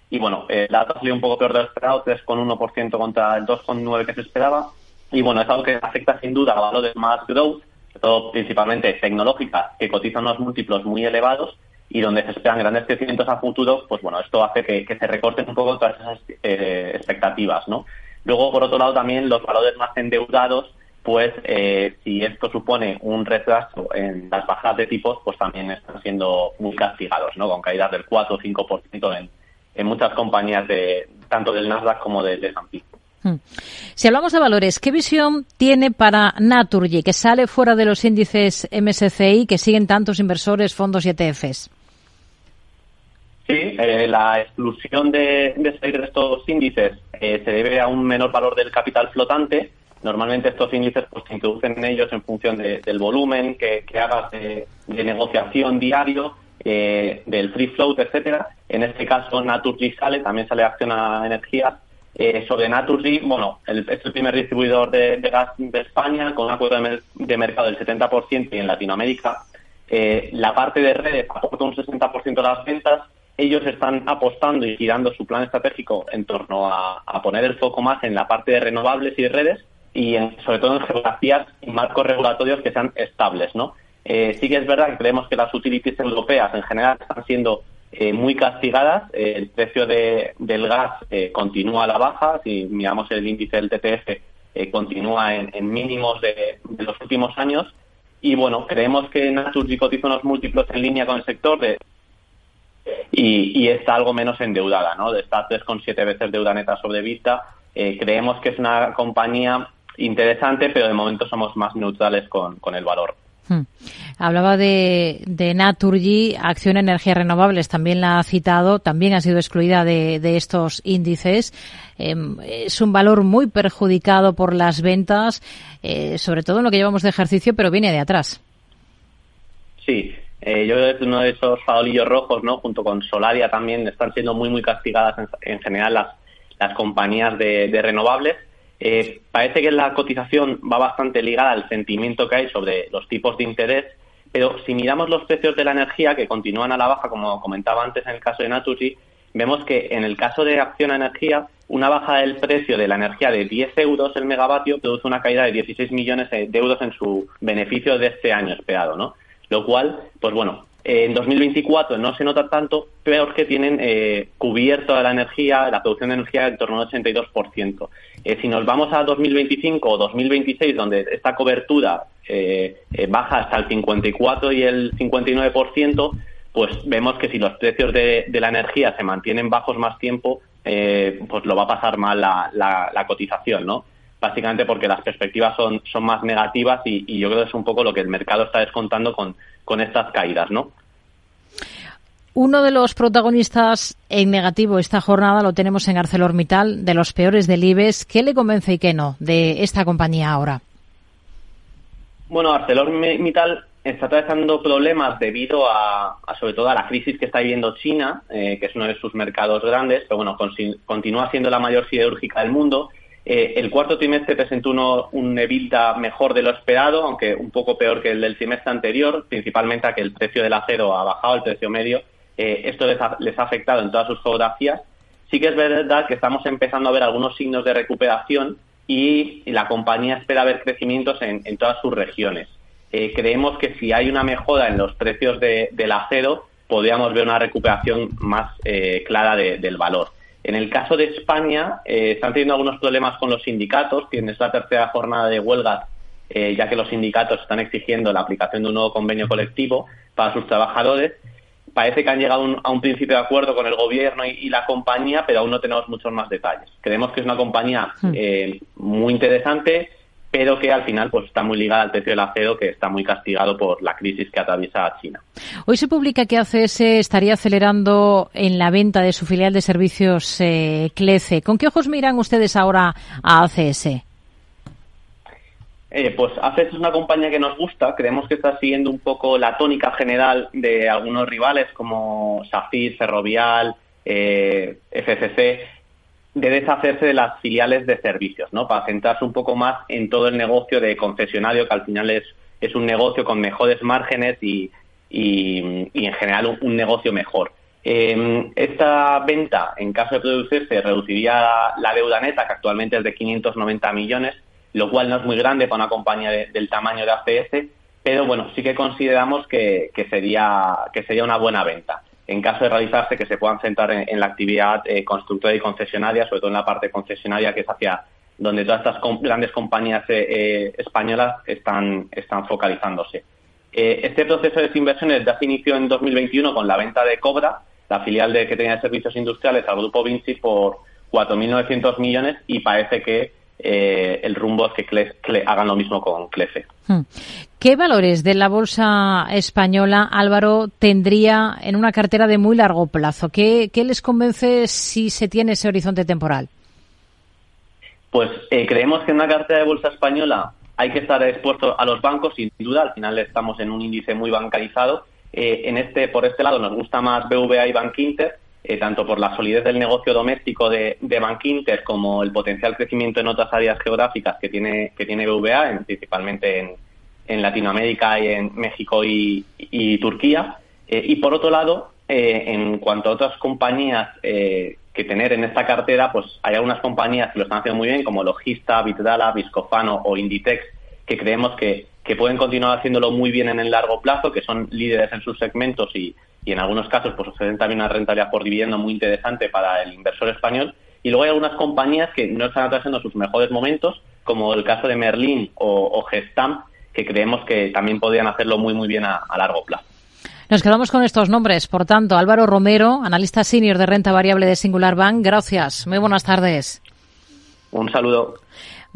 y bueno, el dato ha salido un poco peor de lo esperado, 3,1% contra el 2,9% que se esperaba. Y bueno, es algo que afecta sin duda a valores más growth, todo principalmente tecnológica, que cotizan unos múltiplos muy elevados y donde se esperan grandes crecimientos a futuro, pues bueno, esto hace que, se recorten un poco todas esas eh, expectativas, ¿no? Luego, por otro lado, también los valores más endeudados, pues eh, si esto supone un retraso en las bajadas de tipos, pues también están siendo muy castigados, ¿no? Con caídas del 4 o 5% en, en muchas compañías de tanto del Nasdaq como de, de hmm. Si hablamos de valores, ¿qué visión tiene para Naturgy, que sale fuera de los índices MSCI que siguen tantos inversores, fondos y ETFs? Sí, eh, la exclusión de, de, salir de estos índices eh, se debe a un menor valor del capital flotante. Normalmente estos índices pues, se introducen en ellos en función del volumen que, hagas de negociación diario eh, del free float, etcétera. En este caso, Naturgy sale, también sale Acción a Energía. Eh, sobre Naturgy, bueno, el, es el primer distribuidor de, gas de España con una cuota de, mercado del 70% y en Latinoamérica eh, la parte de redes aporta un 60% de las ventas ellos están apostando y girando su plan estratégico en torno a, poner el foco más en la parte de renovables y de redes y sobre todo en geografías y marcos regulatorios que sean estables, ¿no? Eh, sí que es verdad que creemos que las utilities europeas en general están siendo eh, muy castigadas. Eh, el precio del gas continúa a la baja. Si miramos el índice del TTF, continúa en, mínimos de, los últimos años. Y bueno, creemos que Naturgy cotiza unos múltiplos en línea con el sector de, y, está algo menos endeudada, ¿no? De estar 3,7 veces deuda neta sobre vista. creemos que es una compañía interesante, pero de momento somos más neutrales con el valor. Hmm. Hablaba de, Naturgy, Acción Energías Renovables, también la ha citado, también ha sido excluida de, estos índices. Em, es un valor muy perjudicado por las ventas, eh, sobre todo en lo que llevamos de ejercicio, pero viene de atrás. Sí, eh, yo creo que es uno de esos farolillos rojos, ¿no? Junto con Solaria también están siendo muy, muy castigadas en, general las, las compañías de renovables eh, parece que la cotización va bastante ligada al sentimiento que hay sobre los tipos de interés, pero si miramos los precios de la energía, que continúan a la baja, como comentaba antes en el caso de Naturgy, vemos que en el caso de Acción a Energía, una baja del precio de la energía de 10 euros el megavatio produce una caída de 16 millones de euros en su beneficio de este año esperado, ¿no? Lo cual, pues bueno, en 2024 no se nota tanto, peor que tienen eh, cubierto la energía, la producción de energía en torno al 82%. Eh, si nos vamos a 2025 o 2026, donde esta cobertura eh, eh, baja hasta el 54 y el 59%, pues vemos que si los precios de, la energía se mantienen bajos más tiempo, pues lo va a pasar mal la, la, cotización, ¿no? Básicamente porque las perspectivas son, son más negativas y, y yo creo que es un poco lo que el mercado está descontando con, con estas caídas, ¿no? Uno de los protagonistas en negativo esta jornada lo tenemos en ArcelorMittal, de los peores del IBEX. ¿Qué le convence y qué no de esta compañía ahora? Bueno, ArcelorMittal está atravesando problemas debido a, sobre todo a la crisis que está viviendo China, eh, que es uno de sus mercados grandes, pero bueno, continúa siendo la mayor siderúrgica del mundo eh, el cuarto trimestre presentó uno, un EBITDA mejor de lo esperado, aunque un poco peor que el del trimestre anterior, principalmente a que el precio del acero ha bajado, el precio medio. Eh, esto les ha, afectado en todas sus geografías. Sí que es verdad que estamos empezando a ver algunos signos de recuperación y la compañía espera ver crecimientos en, todas sus regiones. Eh, creemos que si hay una mejora en los precios del acero, podríamos ver una recuperación más clara del valor. En el caso de España, eh, están teniendo algunos problemas con los sindicatos. Tienes la tercera jornada de huelga, eh, ya que los sindicatos están exigiendo la aplicación de un nuevo convenio colectivo para sus trabajadores. Parece que han llegado a un principio de acuerdo con el gobierno y, la compañía, pero aún no tenemos muchos más detalles. Creemos que es una compañía hmm. eh, muy interesante, pero que al final pues está muy ligada al precio del acero que está muy castigado por la crisis que atraviesa China. Hoy se publica que ACS estaría acelerando en la venta de su filial de servicios eh, CLECE. ¿Con qué ojos miran ustedes ahora a ACS? Eh, pues ACS es una compañía que nos gusta, creemos que está siguiendo un poco la tónica general de algunos rivales como Safir, Ferrovial, eh, FCC, de deshacerse de las filiales de servicios, ¿no? Para centrarse un poco más en todo el negocio de concesionario, que al final es, es un negocio con mejores márgenes y, y, en general un, negocio mejor. Em, esta venta, en caso de producirse, reduciría la, deuda neta, que actualmente es de 590 millones, lo cual no es muy grande para una compañía del tamaño de ACS, pero bueno, sí que consideramos que, que, sería, que sería una buena venta en caso de realizarse, que se puedan centrar en, la actividad eh, constructora y concesionaria, sobre todo en la parte concesionaria, que es hacia donde todas estas grandes compañías eh, eh, españolas están, están focalizándose. este proceso de inversiones ya se inició en 2021 con la venta de Cobra, la filial de que tenía servicios industriales al grupo Vinci por 4.900 millones y parece que eh, el rumbo es que hagan lo mismo con Clefe. Hmm. ¿Qué valores de la bolsa española, Álvaro, tendría en una cartera de muy largo plazo? ¿Qué, les convence si se tiene ese horizonte temporal? Pues eh, creemos que en una cartera de bolsa española hay que estar expuesto a los bancos, sin duda. Al final estamos en un índice muy bancarizado. Eh, en este, por este lado, nos gusta más BVA y Bank Inter eh, tanto por la solidez del negocio doméstico de, de Inter como el potencial crecimiento en otras áreas geográficas que tiene, que tiene BVA, principalmente en, en, Latinoamérica y en México y, Turquía. Eh, y por otro lado, eh, en cuanto a otras compañías eh, que tener en esta cartera, pues hay algunas compañías que lo están haciendo muy bien, como Logista, Bitdala, Viscofano o Inditex, que creemos que pueden continuar haciéndolo muy bien en el largo plazo, que son líderes en sus segmentos y, y en algunos casos pues ofrecen también una rentabilidad por dividendo muy interesante para el inversor español. Y luego hay algunas compañías que no están atrasando sus mejores momentos, como el caso de Merlin o, o Gestam, que creemos que también podrían hacerlo muy muy bien a, a largo plazo. Nos quedamos con estos nombres. Por tanto, Álvaro Romero, analista senior de renta variable de Singular Bank. Gracias. Muy buenas tardes. Un saludo.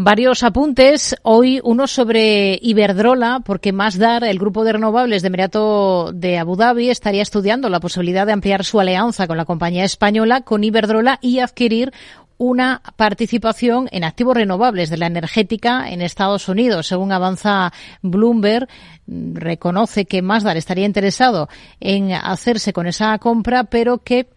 Varios apuntes. Hoy uno sobre Iberdrola, porque Masdar, el grupo de renovables de Emirato de Abu Dhabi, estaría estudiando la posibilidad de ampliar su alianza con la compañía española, con Iberdrola, y adquirir una participación en activos renovables de la energética en Estados Unidos. Según avanza Bloomberg, reconoce que Masdar estaría interesado en hacerse con esa compra, pero que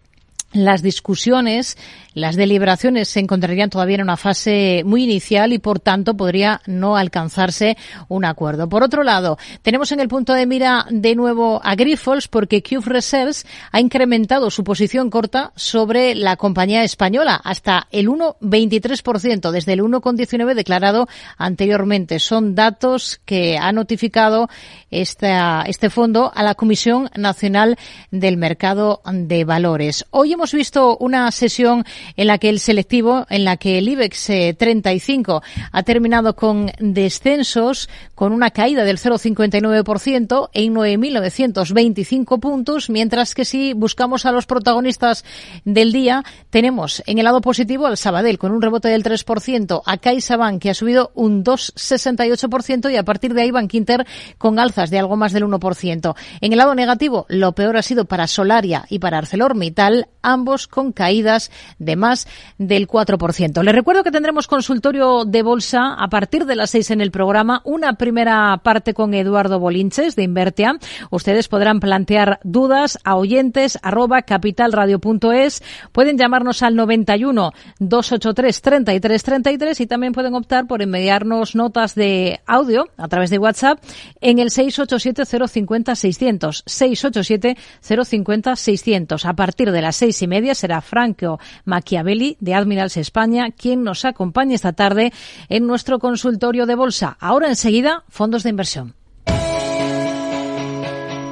las discusiones, las deliberaciones se encontrarían todavía en una fase muy inicial y, por tanto, podría no alcanzarse un acuerdo. Por otro lado, tenemos en el punto de mira de nuevo a Grifols porque Cube Reserves ha incrementado su posición corta sobre la compañía española hasta el 1,23% desde el 1,19 declarado anteriormente. Son datos que ha notificado esta, este fondo a la Comisión Nacional del Mercado de Valores. Hoy hemos visto una sesión en la que el selectivo, en la que el IBEX 35 ha terminado con descensos, con una caída del 0,59% en 9.925 puntos, mientras que si buscamos a los protagonistas del día, tenemos en el lado positivo al Sabadell con un rebote del 3%, a CaixaBank que ha subido un 2,68% y a partir de ahí Bank Inter con alzas de algo más del 1%. En el lado negativo, lo peor ha sido para Solaria y para ArcelorMittal, ambos con caídas de más del 4%. Les recuerdo que tendremos consultorio de bolsa a partir de las 6 en el programa, una primera parte con Eduardo Bolinches de Invertia. Ustedes podrán plantear dudas a oyentes arroba capitalradio.es. Pueden llamarnos al 91 283 33 33 y también pueden optar por enviarnos notas de audio a través de WhatsApp en el 687 050 600 687 050 600. A partir de las seis y media será Franco Machiavelli de Admirals España quien nos acompañe esta tarde en nuestro consultorio de bolsa. Ahora enseguida, fondos de inversión.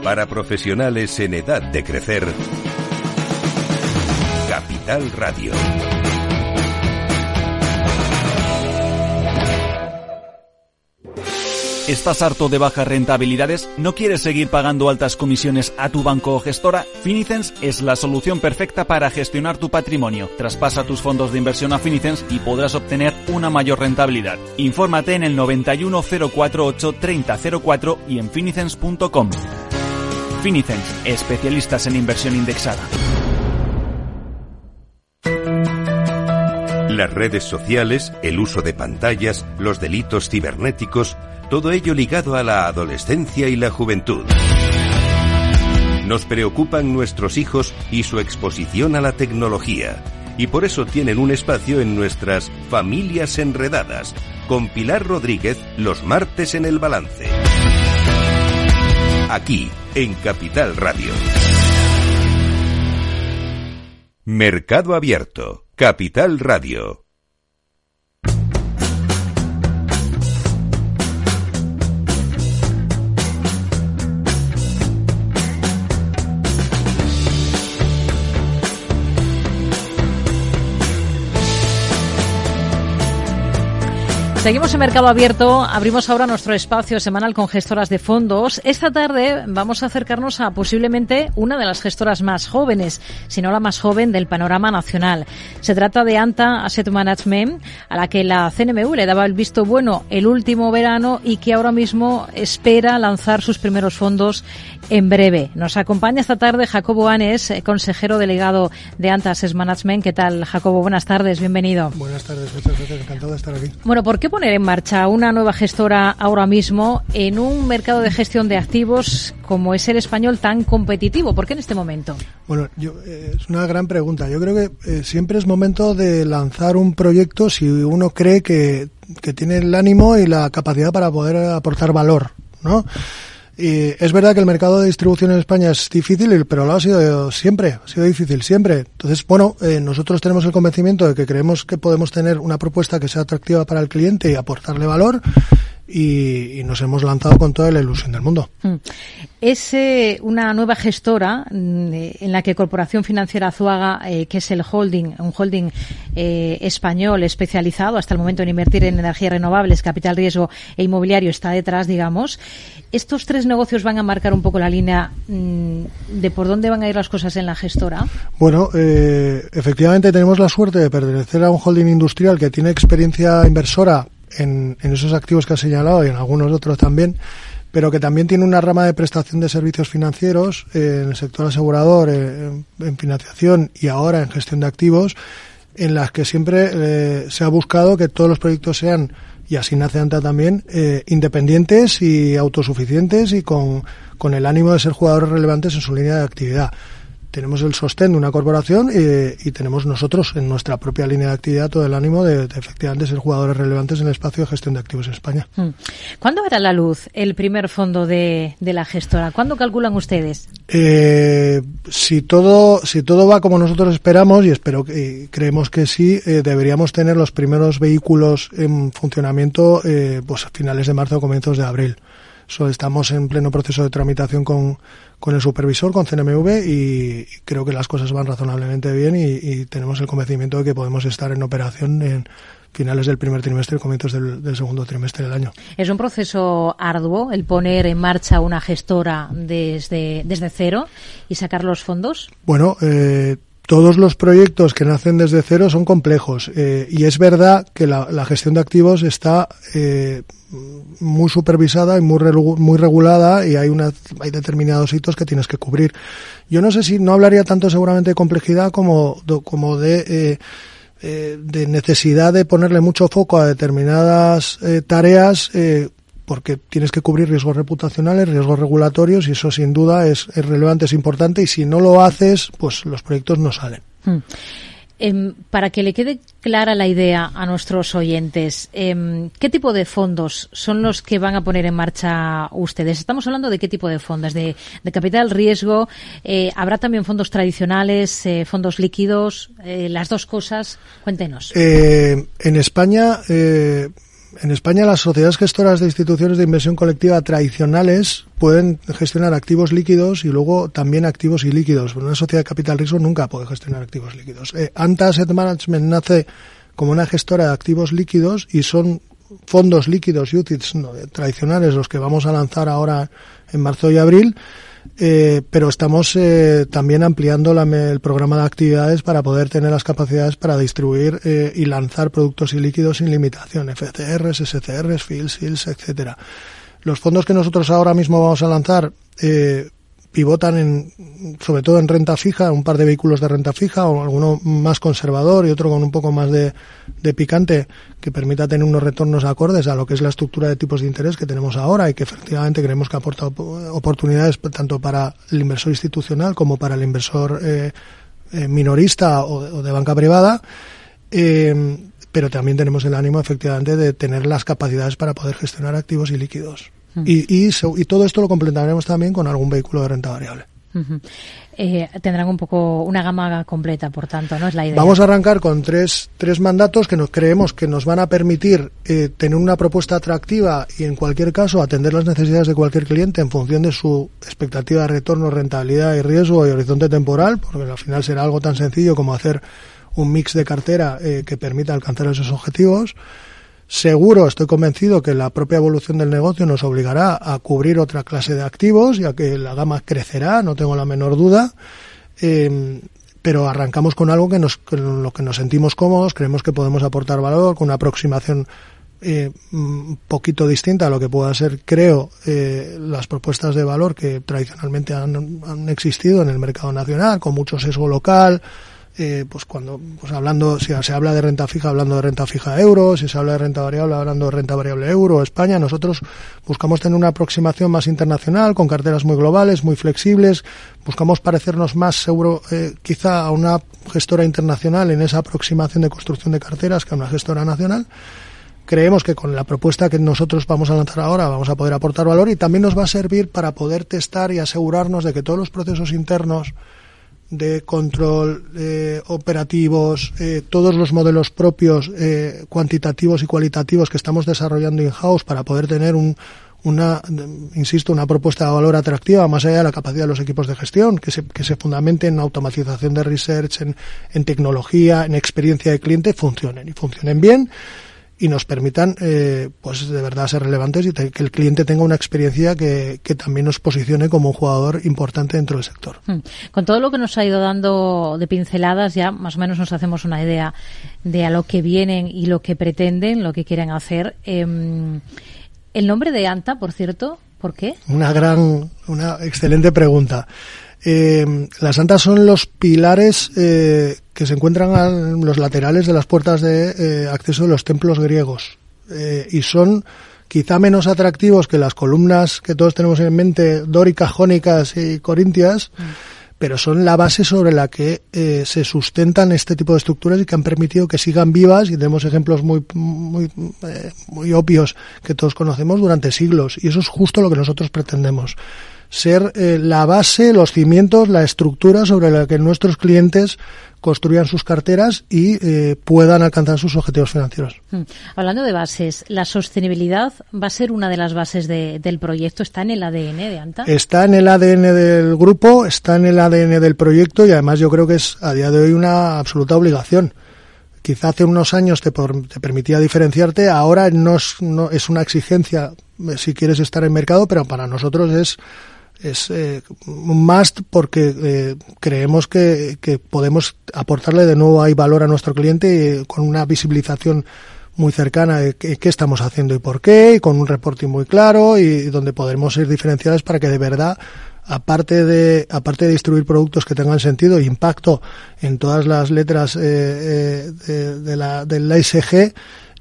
Para profesionales en edad de crecer, Capital Radio. ¿Estás harto de bajas rentabilidades? ¿No quieres seguir pagando altas comisiones a tu banco o gestora? Finicens es la solución perfecta para gestionar tu patrimonio. Traspasa tus fondos de inversión a Finicens y podrás obtener una mayor rentabilidad. Infórmate en el 91048 3004 y en finicens.com. Finicens, especialistas en inversión indexada. Las redes sociales, el uso de pantallas, los delitos cibernéticos, todo ello ligado a la adolescencia y la juventud. Nos preocupan nuestros hijos y su exposición a la tecnología. Y por eso tienen un espacio en nuestras familias enredadas, con Pilar Rodríguez los martes en el balance. Aquí, en Capital Radio. Mercado Abierto, Capital Radio. Seguimos en Mercado Abierto. Abrimos ahora nuestro espacio semanal con gestoras de fondos. Esta tarde vamos a acercarnos a posiblemente una de las gestoras más jóvenes, si no la más joven del panorama nacional. Se trata de Anta Asset Management, a la que la CNMU le daba el visto bueno el último verano y que ahora mismo espera lanzar sus primeros fondos en breve. Nos acompaña esta tarde Jacobo Anes, consejero delegado de Anta Asset Management. ¿Qué tal, Jacobo? Buenas tardes, bienvenido. Buenas tardes, muchas gracias, encantado de estar aquí. Bueno, ¿por qué poner en marcha una nueva gestora ahora mismo en un mercado de gestión de activos como es el español tan competitivo? ¿Por qué en este momento? Bueno, yo, eh, es una gran pregunta. Yo creo que eh, siempre es momento de lanzar un proyecto si uno cree que, que tiene el ánimo y la capacidad para poder aportar valor, ¿no? Es verdad que el mercado de distribución en España es difícil, pero lo ha sido siempre, ha sido difícil siempre. Entonces, bueno, eh, nosotros tenemos el convencimiento de que creemos que podemos tener una propuesta que sea atractiva para el cliente y aportarle valor y, nos hemos lanzado con toda la ilusión del mundo. Mm. Es eh, una nueva gestora mm, en la que Corporación Financiera Azuaga, eh, que es el holding, un holding eh, español especializado hasta el momento en invertir en energías renovables, capital riesgo e inmobiliario, está detrás, digamos. ¿Estos tres negocios van a marcar un poco la línea mm, de por dónde van a ir las cosas en la gestora? Bueno, efectivamente tenemos la suerte de pertenecer a un holding industrial que tiene experiencia inversora en, esos activos que ha señalado y en algunos otros también, pero que también tiene una rama de prestación de servicios financieros eh, en el sector asegurador, eh, en, financiación y ahora en gestión de activos, en las que siempre eh, se ha buscado que todos los proyectos sean, y así nace ANTA también, independientes y autosuficientes y con, con el ánimo de ser jugadores relevantes en su línea de actividad tenemos el sostén de una corporación eh, y tenemos nosotros en nuestra propia línea de actividad todo el ánimo de, efectivamente ser jugadores relevantes en el espacio de gestión de activos en España. Mm. ¿Cuándo verá la luz el primer fondo de, la gestora? ¿Cuándo calculan ustedes? Eh, si todo si todo va como nosotros esperamos y espero que creemos que sí, eh, deberíamos tener los primeros vehículos en funcionamiento pues a finales de marzo o comienzos de abril. estamos en pleno proceso de tramitación con con el supervisor, con CNMV, y creo que las cosas van razonablemente bien y, tenemos el convencimiento de que podemos estar en operación en finales del primer trimestre y comienzos del, segundo trimestre del año. ¿Es un proceso arduo el poner en marcha una gestora desde, desde cero y sacar los fondos? Bueno, eh, todos los proyectos que nacen desde cero son complejos eh, y es verdad que la, gestión de activos está eh, muy supervisada y muy, muy regulada y hay, una, hay determinados hitos que tienes que cubrir. Yo no sé si no hablaría tanto seguramente de complejidad como, como eh, de necesidad de ponerle mucho foco a determinadas tareas porque tienes que cubrir riesgos reputacionales, riesgos regulatorios y eso sin duda es, relevante, es importante y si no lo haces, pues los proyectos no salen. Hmm. Em, para que le quede clara la idea a nuestros oyentes, em, ¿qué tipo de fondos son los que van a poner en marcha ustedes? Estamos hablando de qué tipo de fondos, de, capital riesgo. Eh, ¿Habrá también fondos tradicionales, eh, fondos líquidos? Eh, las dos cosas. Cuéntenos. en España en España las sociedades gestoras de instituciones de inversión colectiva tradicionales pueden gestionar activos líquidos y luego también activos ilíquidos. Una sociedad de capital riesgo nunca puede gestionar activos líquidos. Eh, Anta Asset Management nace como una gestora de activos líquidos y son fondos líquidos UCITS tradicionales los que vamos a lanzar ahora en marzo y abril eh, pero estamos eh, también ampliando el programa de actividades para poder tener las capacidades para distribuir eh, y lanzar productos y líquidos sin limitación, FCRs, SCRs, FILS, SILS, etcétera. Los fondos que nosotros ahora mismo vamos a lanzar pivotan en, sobre todo en renta fija, un par de vehículos de renta fija, o alguno más conservador y otro con un poco más de, de, picante, que permita tener unos retornos acordes a lo que es la estructura de tipos de interés que tenemos ahora y que efectivamente creemos que aporta oportunidades tanto para el inversor institucional como para el inversor eh, eh, minorista o, de banca privada. Eh, pero también tenemos el ánimo efectivamente de tener las capacidades para poder gestionar activos y líquidos. Y, y, todo esto lo completaremos también con algún vehículo de renta variable. Eh, tendrán un poco una gama completa, por tanto, ¿no? Es la idea. Vamos a arrancar con tres, tres mandatos que nos creemos que nos van a permitir eh, tener una propuesta atractiva y, en cualquier caso, atender las necesidades de cualquier cliente en función de su expectativa de retorno, rentabilidad y riesgo y horizonte temporal, porque al final será algo tan sencillo como hacer un mix de cartera eh, que permita alcanzar esos objetivos. Seguro, estoy convencido que la propia evolución del negocio nos obligará a cubrir otra clase de activos, ya que la gama crecerá, no tengo la menor duda. Em, pero arrancamos con algo que nos, con lo que nos sentimos cómodos, creemos que podemos aportar valor, con una aproximación eh, un poquito distinta a lo que pueda ser, creo, eh, las propuestas de valor que tradicionalmente han existido en el mercado nacional, con mucho sesgo local, eh, pues cuando pues hablando si se habla de renta fija hablando de renta fija euro si se habla de renta variable hablando de renta variable euro España nosotros buscamos tener una aproximación más internacional con carteras muy globales muy flexibles buscamos parecernos más seguro eh, quizá a una gestora internacional en esa aproximación de construcción de carteras que a una gestora nacional. Creemos que con la propuesta que nosotros vamos a lanzar ahora vamos a poder aportar valor y también nos va a servir para poder testar y asegurarnos de que todos los procesos internos de control eh, operativos, eh, todos los modelos propios eh, cuantitativos y cualitativos que estamos desarrollando in-house para poder tener un, una, insisto, una propuesta de valor atractiva más allá de la capacidad de los equipos de gestión, que se, que se fundamente en automatización de research, en, en tecnología, en experiencia de cliente, funcionen. Y funcionen bien y nos permitan, eh, pues de verdad ser relevantes y que el cliente tenga una experiencia que, que, también nos posicione como un jugador importante dentro del sector. Hmm. Con todo lo que nos ha ido dando de pinceladas, ya más o menos nos hacemos una idea de a lo que vienen y lo que pretenden, lo que quieren hacer. Eh, el nombre de Anta, por cierto, ¿por qué? Una gran, una excelente pregunta. Eh, las antas son los pilares eh, que se encuentran a los laterales de las puertas de eh, acceso de los templos griegos. Eh, y son quizá menos atractivos que las columnas que todos tenemos en mente, dóricas, jónicas y corintias, mm. pero son la base sobre la que eh, se sustentan este tipo de estructuras y que han permitido que sigan vivas. Y tenemos ejemplos muy muy muy obvios que todos conocemos durante siglos. Y eso es justo lo que nosotros pretendemos. Ser eh, la base, los cimientos, la estructura sobre la que nuestros clientes construyan sus carteras y eh, puedan alcanzar sus objetivos financieros. Mm. Hablando de bases, la sostenibilidad va a ser una de las bases de, del proyecto. ¿Está en el ADN de ANTA? Está en el ADN del grupo, está en el ADN del proyecto y además yo creo que es a día de hoy una absoluta obligación. Quizá hace unos años te, por, te permitía diferenciarte, ahora no es, no es una exigencia eh, si quieres estar en mercado, pero para nosotros es es eh, un must porque eh, creemos que, que, podemos aportarle de nuevo ahí valor a nuestro cliente eh, con una visibilización muy cercana de qué, estamos haciendo y por qué, y con un reporting muy claro y donde podremos ser diferenciales para que de verdad aparte de aparte de distribuir productos que tengan sentido e impacto en todas las letras de, de, la del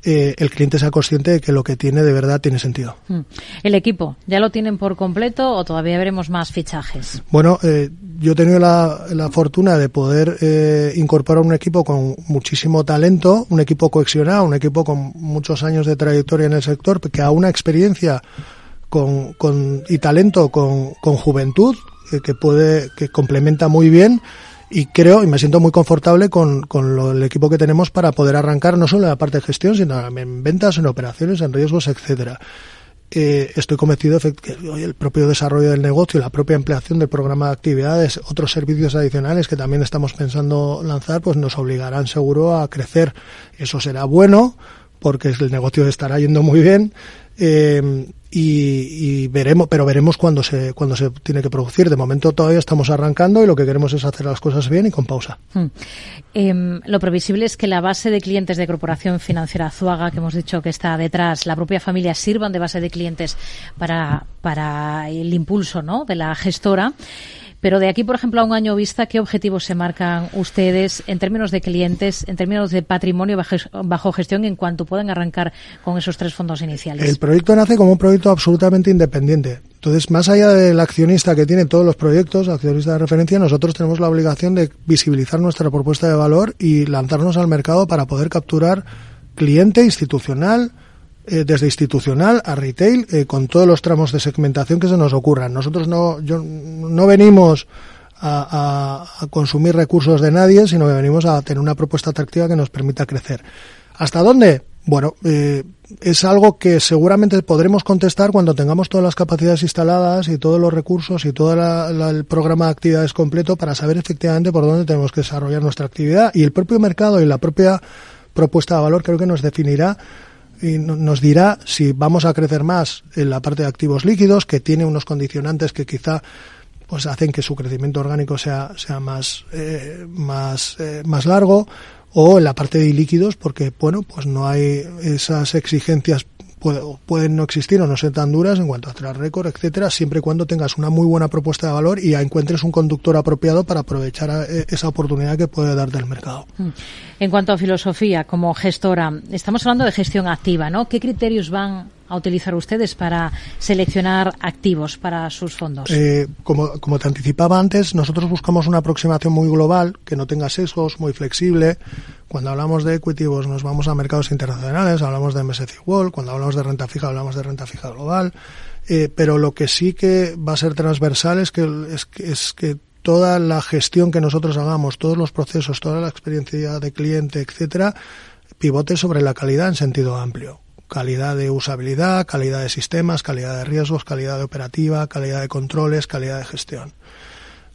eh, el cliente sea consciente de que lo que tiene de verdad tiene sentido. Hmm. ¿El equipo ya lo tienen por completo o todavía veremos más fichajes? Bueno, eh, yo he tenido la, la fortuna de poder eh, incorporar un equipo con muchísimo talento, un equipo cohesionado, un equipo con muchos años de trayectoria en el sector, que a una experiencia con, con, y talento con, con juventud, eh, que puede, que complementa muy bien y creo y me siento muy confortable con, con lo, el equipo que tenemos para poder arrancar no solo en la parte de gestión, sino en ventas, en operaciones, en riesgos, etcétera. Eh, estoy convencido de que el propio desarrollo del negocio, la propia ampliación del programa de actividades, otros servicios adicionales que también estamos pensando lanzar, pues nos obligarán seguro a crecer. Eso será bueno porque el negocio estará yendo muy bien. Eh, y, veremos, pero veremos cuándo se, cuándo se tiene que producir. De momento todavía estamos arrancando y lo que queremos es hacer las cosas bien y con pausa. Hmm. Eh, lo previsible es que la base de clientes de Corporación Financiera Azuaga, que hemos dicho que está detrás, la propia familia sirvan de base de clientes para, para el impulso ¿no? de la gestora. Pero de aquí, por ejemplo, a un año vista, ¿qué objetivos se marcan ustedes en términos de clientes, en términos de patrimonio bajo gestión, en cuanto puedan arrancar con esos tres fondos iniciales? El proyecto nace como un proyecto absolutamente independiente. Entonces, más allá del accionista que tiene todos los proyectos, accionista de referencia, nosotros tenemos la obligación de visibilizar nuestra propuesta de valor y lanzarnos al mercado para poder capturar cliente institucional, eh, desde institucional a retail eh, con todos los tramos de segmentación que se nos ocurran. Nosotros no, yo, no venimos a, a, consumir recursos de nadie, sino que venimos a tener una propuesta atractiva que nos permita crecer. ¿Hasta dónde? Bueno, eh, es algo que seguramente podremos contestar cuando tengamos todas las capacidades instaladas y todos los recursos y todo la, el programa de actividades completo para saber efectivamente por dónde tenemos que desarrollar nuestra actividad. Y el propio mercado y la propia propuesta de valor creo que nos definirá y nos dirá si vamos a crecer más en la parte de activos líquidos, que tiene unos condicionantes que quizá pues hacen que su crecimiento orgánico sea, sea más, eh, más, eh, más largo, o en la parte de líquidos, porque bueno, pues no hay esas exigencias pueden no existir o no ser tan duras en cuanto a track record, etcétera, siempre y cuando tengas una muy buena propuesta de valor y encuentres un conductor apropiado para aprovechar eh, esa oportunidad que puede darte el mercado. Mm. En cuanto a filosofía, como gestora, estamos hablando de gestión activa, ¿no? ¿Qué criterios van a utilizar ustedes para seleccionar activos para sus fondos? Eh, como, como te anticipaba antes, nosotros buscamos una aproximación muy global, que no tenga sesgos, muy flexible. Cuando hablamos de equity, pues nos vamos a mercados internacionales, hablamos de MSCI World, cuando hablamos de renta fija, hablamos de renta fija global. Eh, pero lo que sí que va a ser transversal es que, es, es que toda la gestión que nosotros hagamos, todos los procesos, toda la experiencia de cliente, etcétera, pivote sobre la calidad en sentido amplio. Calidad de usabilidad, calidad de sistemas, calidad de riesgos, calidad de operativa, calidad de controles, calidad de gestión.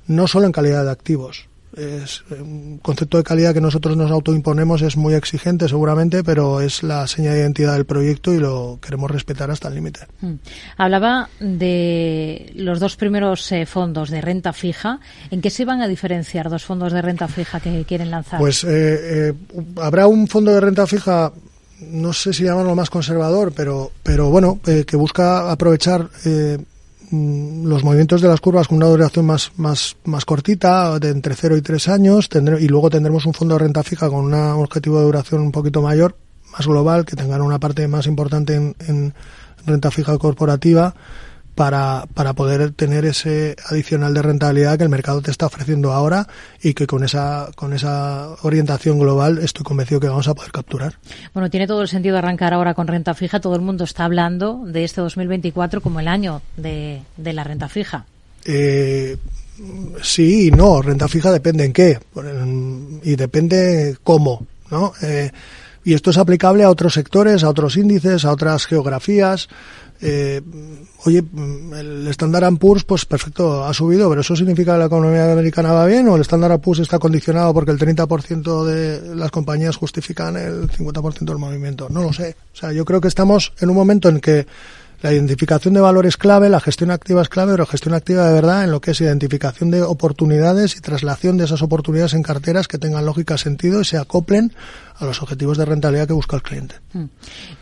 No solo en calidad de activos, es un concepto de calidad que nosotros nos autoimponemos es muy exigente seguramente, pero es la seña de identidad del proyecto y lo queremos respetar hasta el límite. Mm. Hablaba de los dos primeros eh, fondos de renta fija. ¿En qué se van a diferenciar dos fondos de renta fija que quieren lanzar? Pues eh, eh, habrá un fondo de renta fija no sé si llamarlo más conservador, pero, pero bueno, que busca aprovechar Mm, los movimientos de las curvas con una duración más, más, más cortita, de entre 0 y 3 años, y luego tendremos un fondo de renta fija con un objetivo de duración un poquito mayor, más global, que tengan una parte más importante en, en renta fija corporativa para, para poder tener ese adicional de rentabilidad que el mercado te está ofreciendo ahora y que con esa, con esa orientación global estoy convencido que vamos a poder capturar. Bueno, tiene todo el sentido arrancar ahora con renta fija. Todo el mundo está hablando de este 2024 como el año de, de la renta fija. Eh, sí y no. Renta fija depende en qué y depende cómo, ¿no? Eh, y esto es aplicable a otros sectores, a otros índices, a otras geografías eh, oye, el Standard Poor's, pues perfecto, ha subido, pero ¿eso significa que la economía americana va bien o el Standard Poor's está condicionado porque el 30% de las compañías justifican el 50% del movimiento? No lo sé. O sea, yo creo que estamos en un momento en que la identificación de valor es clave, la gestión activa es clave, pero gestión activa de verdad en lo que es identificación de oportunidades y traslación de esas oportunidades en carteras que tengan lógica, sentido y se acoplen a los objetivos de rentabilidad que busca el cliente. Mm.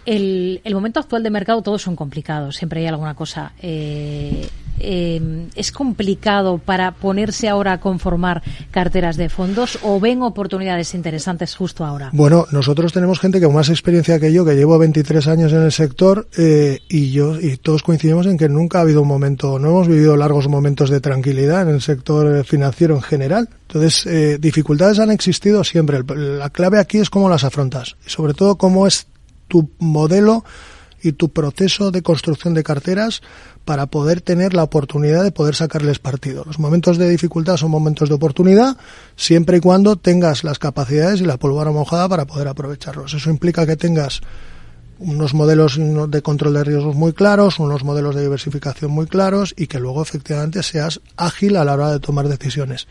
El, el momento actual de mercado todos son complicados, siempre hay alguna cosa. Eh, eh, es complicado para ponerse ahora a conformar carteras de fondos o ven oportunidades interesantes justo ahora? Bueno, nosotros tenemos gente con más experiencia que yo, que llevo 23 años en el sector eh, y yo y todos coincidimos en que nunca ha habido un momento, no hemos vivido largos momentos de tranquilidad en el sector financiero en general. Entonces, eh, dificultades han existido siempre. La clave aquí es cómo las afrontas y sobre todo cómo es tu modelo y tu proceso de construcción de carteras para poder tener la oportunidad de poder sacarles partido. Los momentos de dificultad son momentos de oportunidad, siempre y cuando tengas las capacidades y la pólvora mojada para poder aprovecharlos. Eso implica que tengas unos modelos de control de riesgos muy claros, unos modelos de diversificación muy claros y que luego efectivamente seas ágil a la hora de tomar decisiones.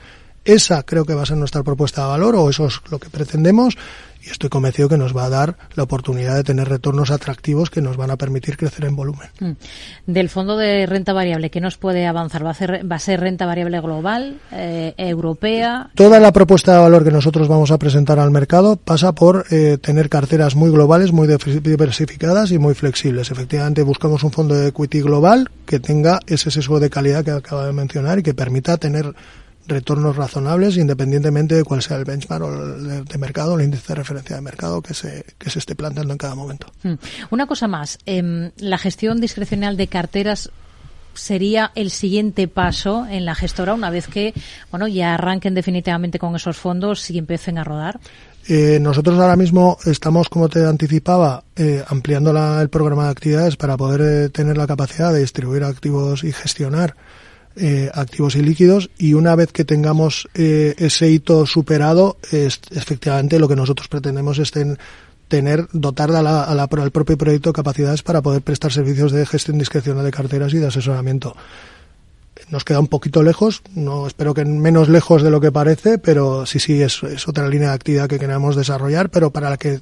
Esa creo que va a ser nuestra propuesta de valor o eso es lo que pretendemos y estoy convencido que nos va a dar la oportunidad de tener retornos atractivos que nos van a permitir crecer en volumen. Mm. Del fondo de renta variable, ¿qué nos puede avanzar? ¿Va a ser, va a ser renta variable global, eh, europea? Toda la propuesta de valor que nosotros vamos a presentar al mercado pasa por eh, tener carteras muy globales, muy diversificadas y muy flexibles. Efectivamente, buscamos un fondo de equity global que tenga ese sesgo de calidad que acaba de mencionar y que permita tener retornos razonables independientemente de cuál sea el benchmark de, mercado, el índice de referencia de mercado que se, que se esté planteando en cada momento. Hmm. Una cosa más, eh, la gestión discrecional de carteras sería el siguiente paso en la gestora una vez que bueno ya arranquen definitivamente con esos fondos y empiecen a rodar? Eh, nosotros ahora mismo estamos, como te anticipaba, eh, ampliando la, el programa de actividades para poder eh, tener la capacidad de distribuir activos y gestionar eh, activos y líquidos y una vez que tengamos eh, ese hito superado, es, efectivamente lo que nosotros pretendemos es tener, dotar a la, al propio proyecto capacidades para poder prestar servicios de gestión discrecional de carteras y de asesoramiento. Nos queda un poquito lejos, no espero que menos lejos de lo que parece, pero sí, sí, es, es otra línea de actividad que queremos desarrollar, pero para la que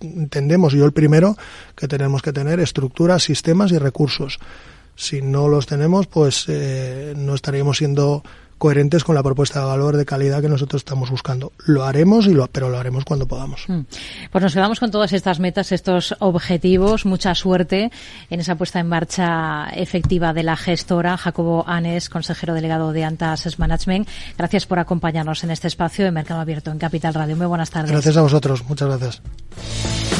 entendemos, yo el primero, que tenemos que tener estructuras, sistemas y recursos si no los tenemos, pues eh, no estaríamos siendo coherentes con la propuesta de valor de calidad que nosotros estamos buscando. Lo haremos, y lo, pero lo haremos cuando podamos. Mm. Pues nos quedamos con todas estas metas, estos objetivos. Mucha suerte en esa puesta en marcha efectiva de la gestora. Jacobo Anes, consejero delegado de Antas Management. Gracias por acompañarnos en este espacio de Mercado Abierto en Capital Radio. Muy buenas tardes. Gracias a vosotros. Muchas gracias.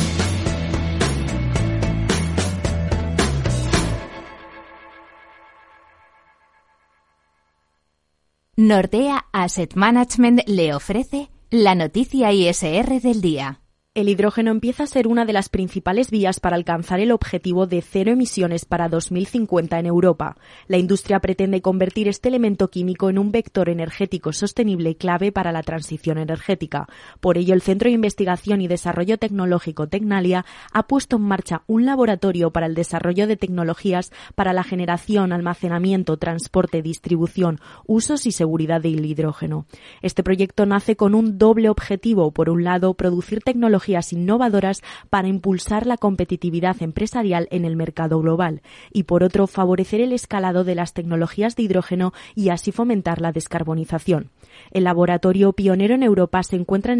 Nordea Asset Management le ofrece la noticia ISR del día. El hidrógeno empieza a ser una de las principales vías para alcanzar el objetivo de cero emisiones para 2050 en Europa. La industria pretende convertir este elemento químico en un vector energético sostenible clave para la transición energética. Por ello, el Centro de Investigación y Desarrollo Tecnológico Tecnalia ha puesto en marcha un laboratorio para el desarrollo de tecnologías para la generación, almacenamiento, transporte, distribución, usos y seguridad del hidrógeno. Este proyecto nace con un doble objetivo. Por un lado, producir innovadoras para impulsar la competitividad empresarial en el mercado global y, por otro, favorecer el escalado de las tecnologías de hidrógeno y así fomentar la descarbonización. El laboratorio pionero en Europa se encuentra en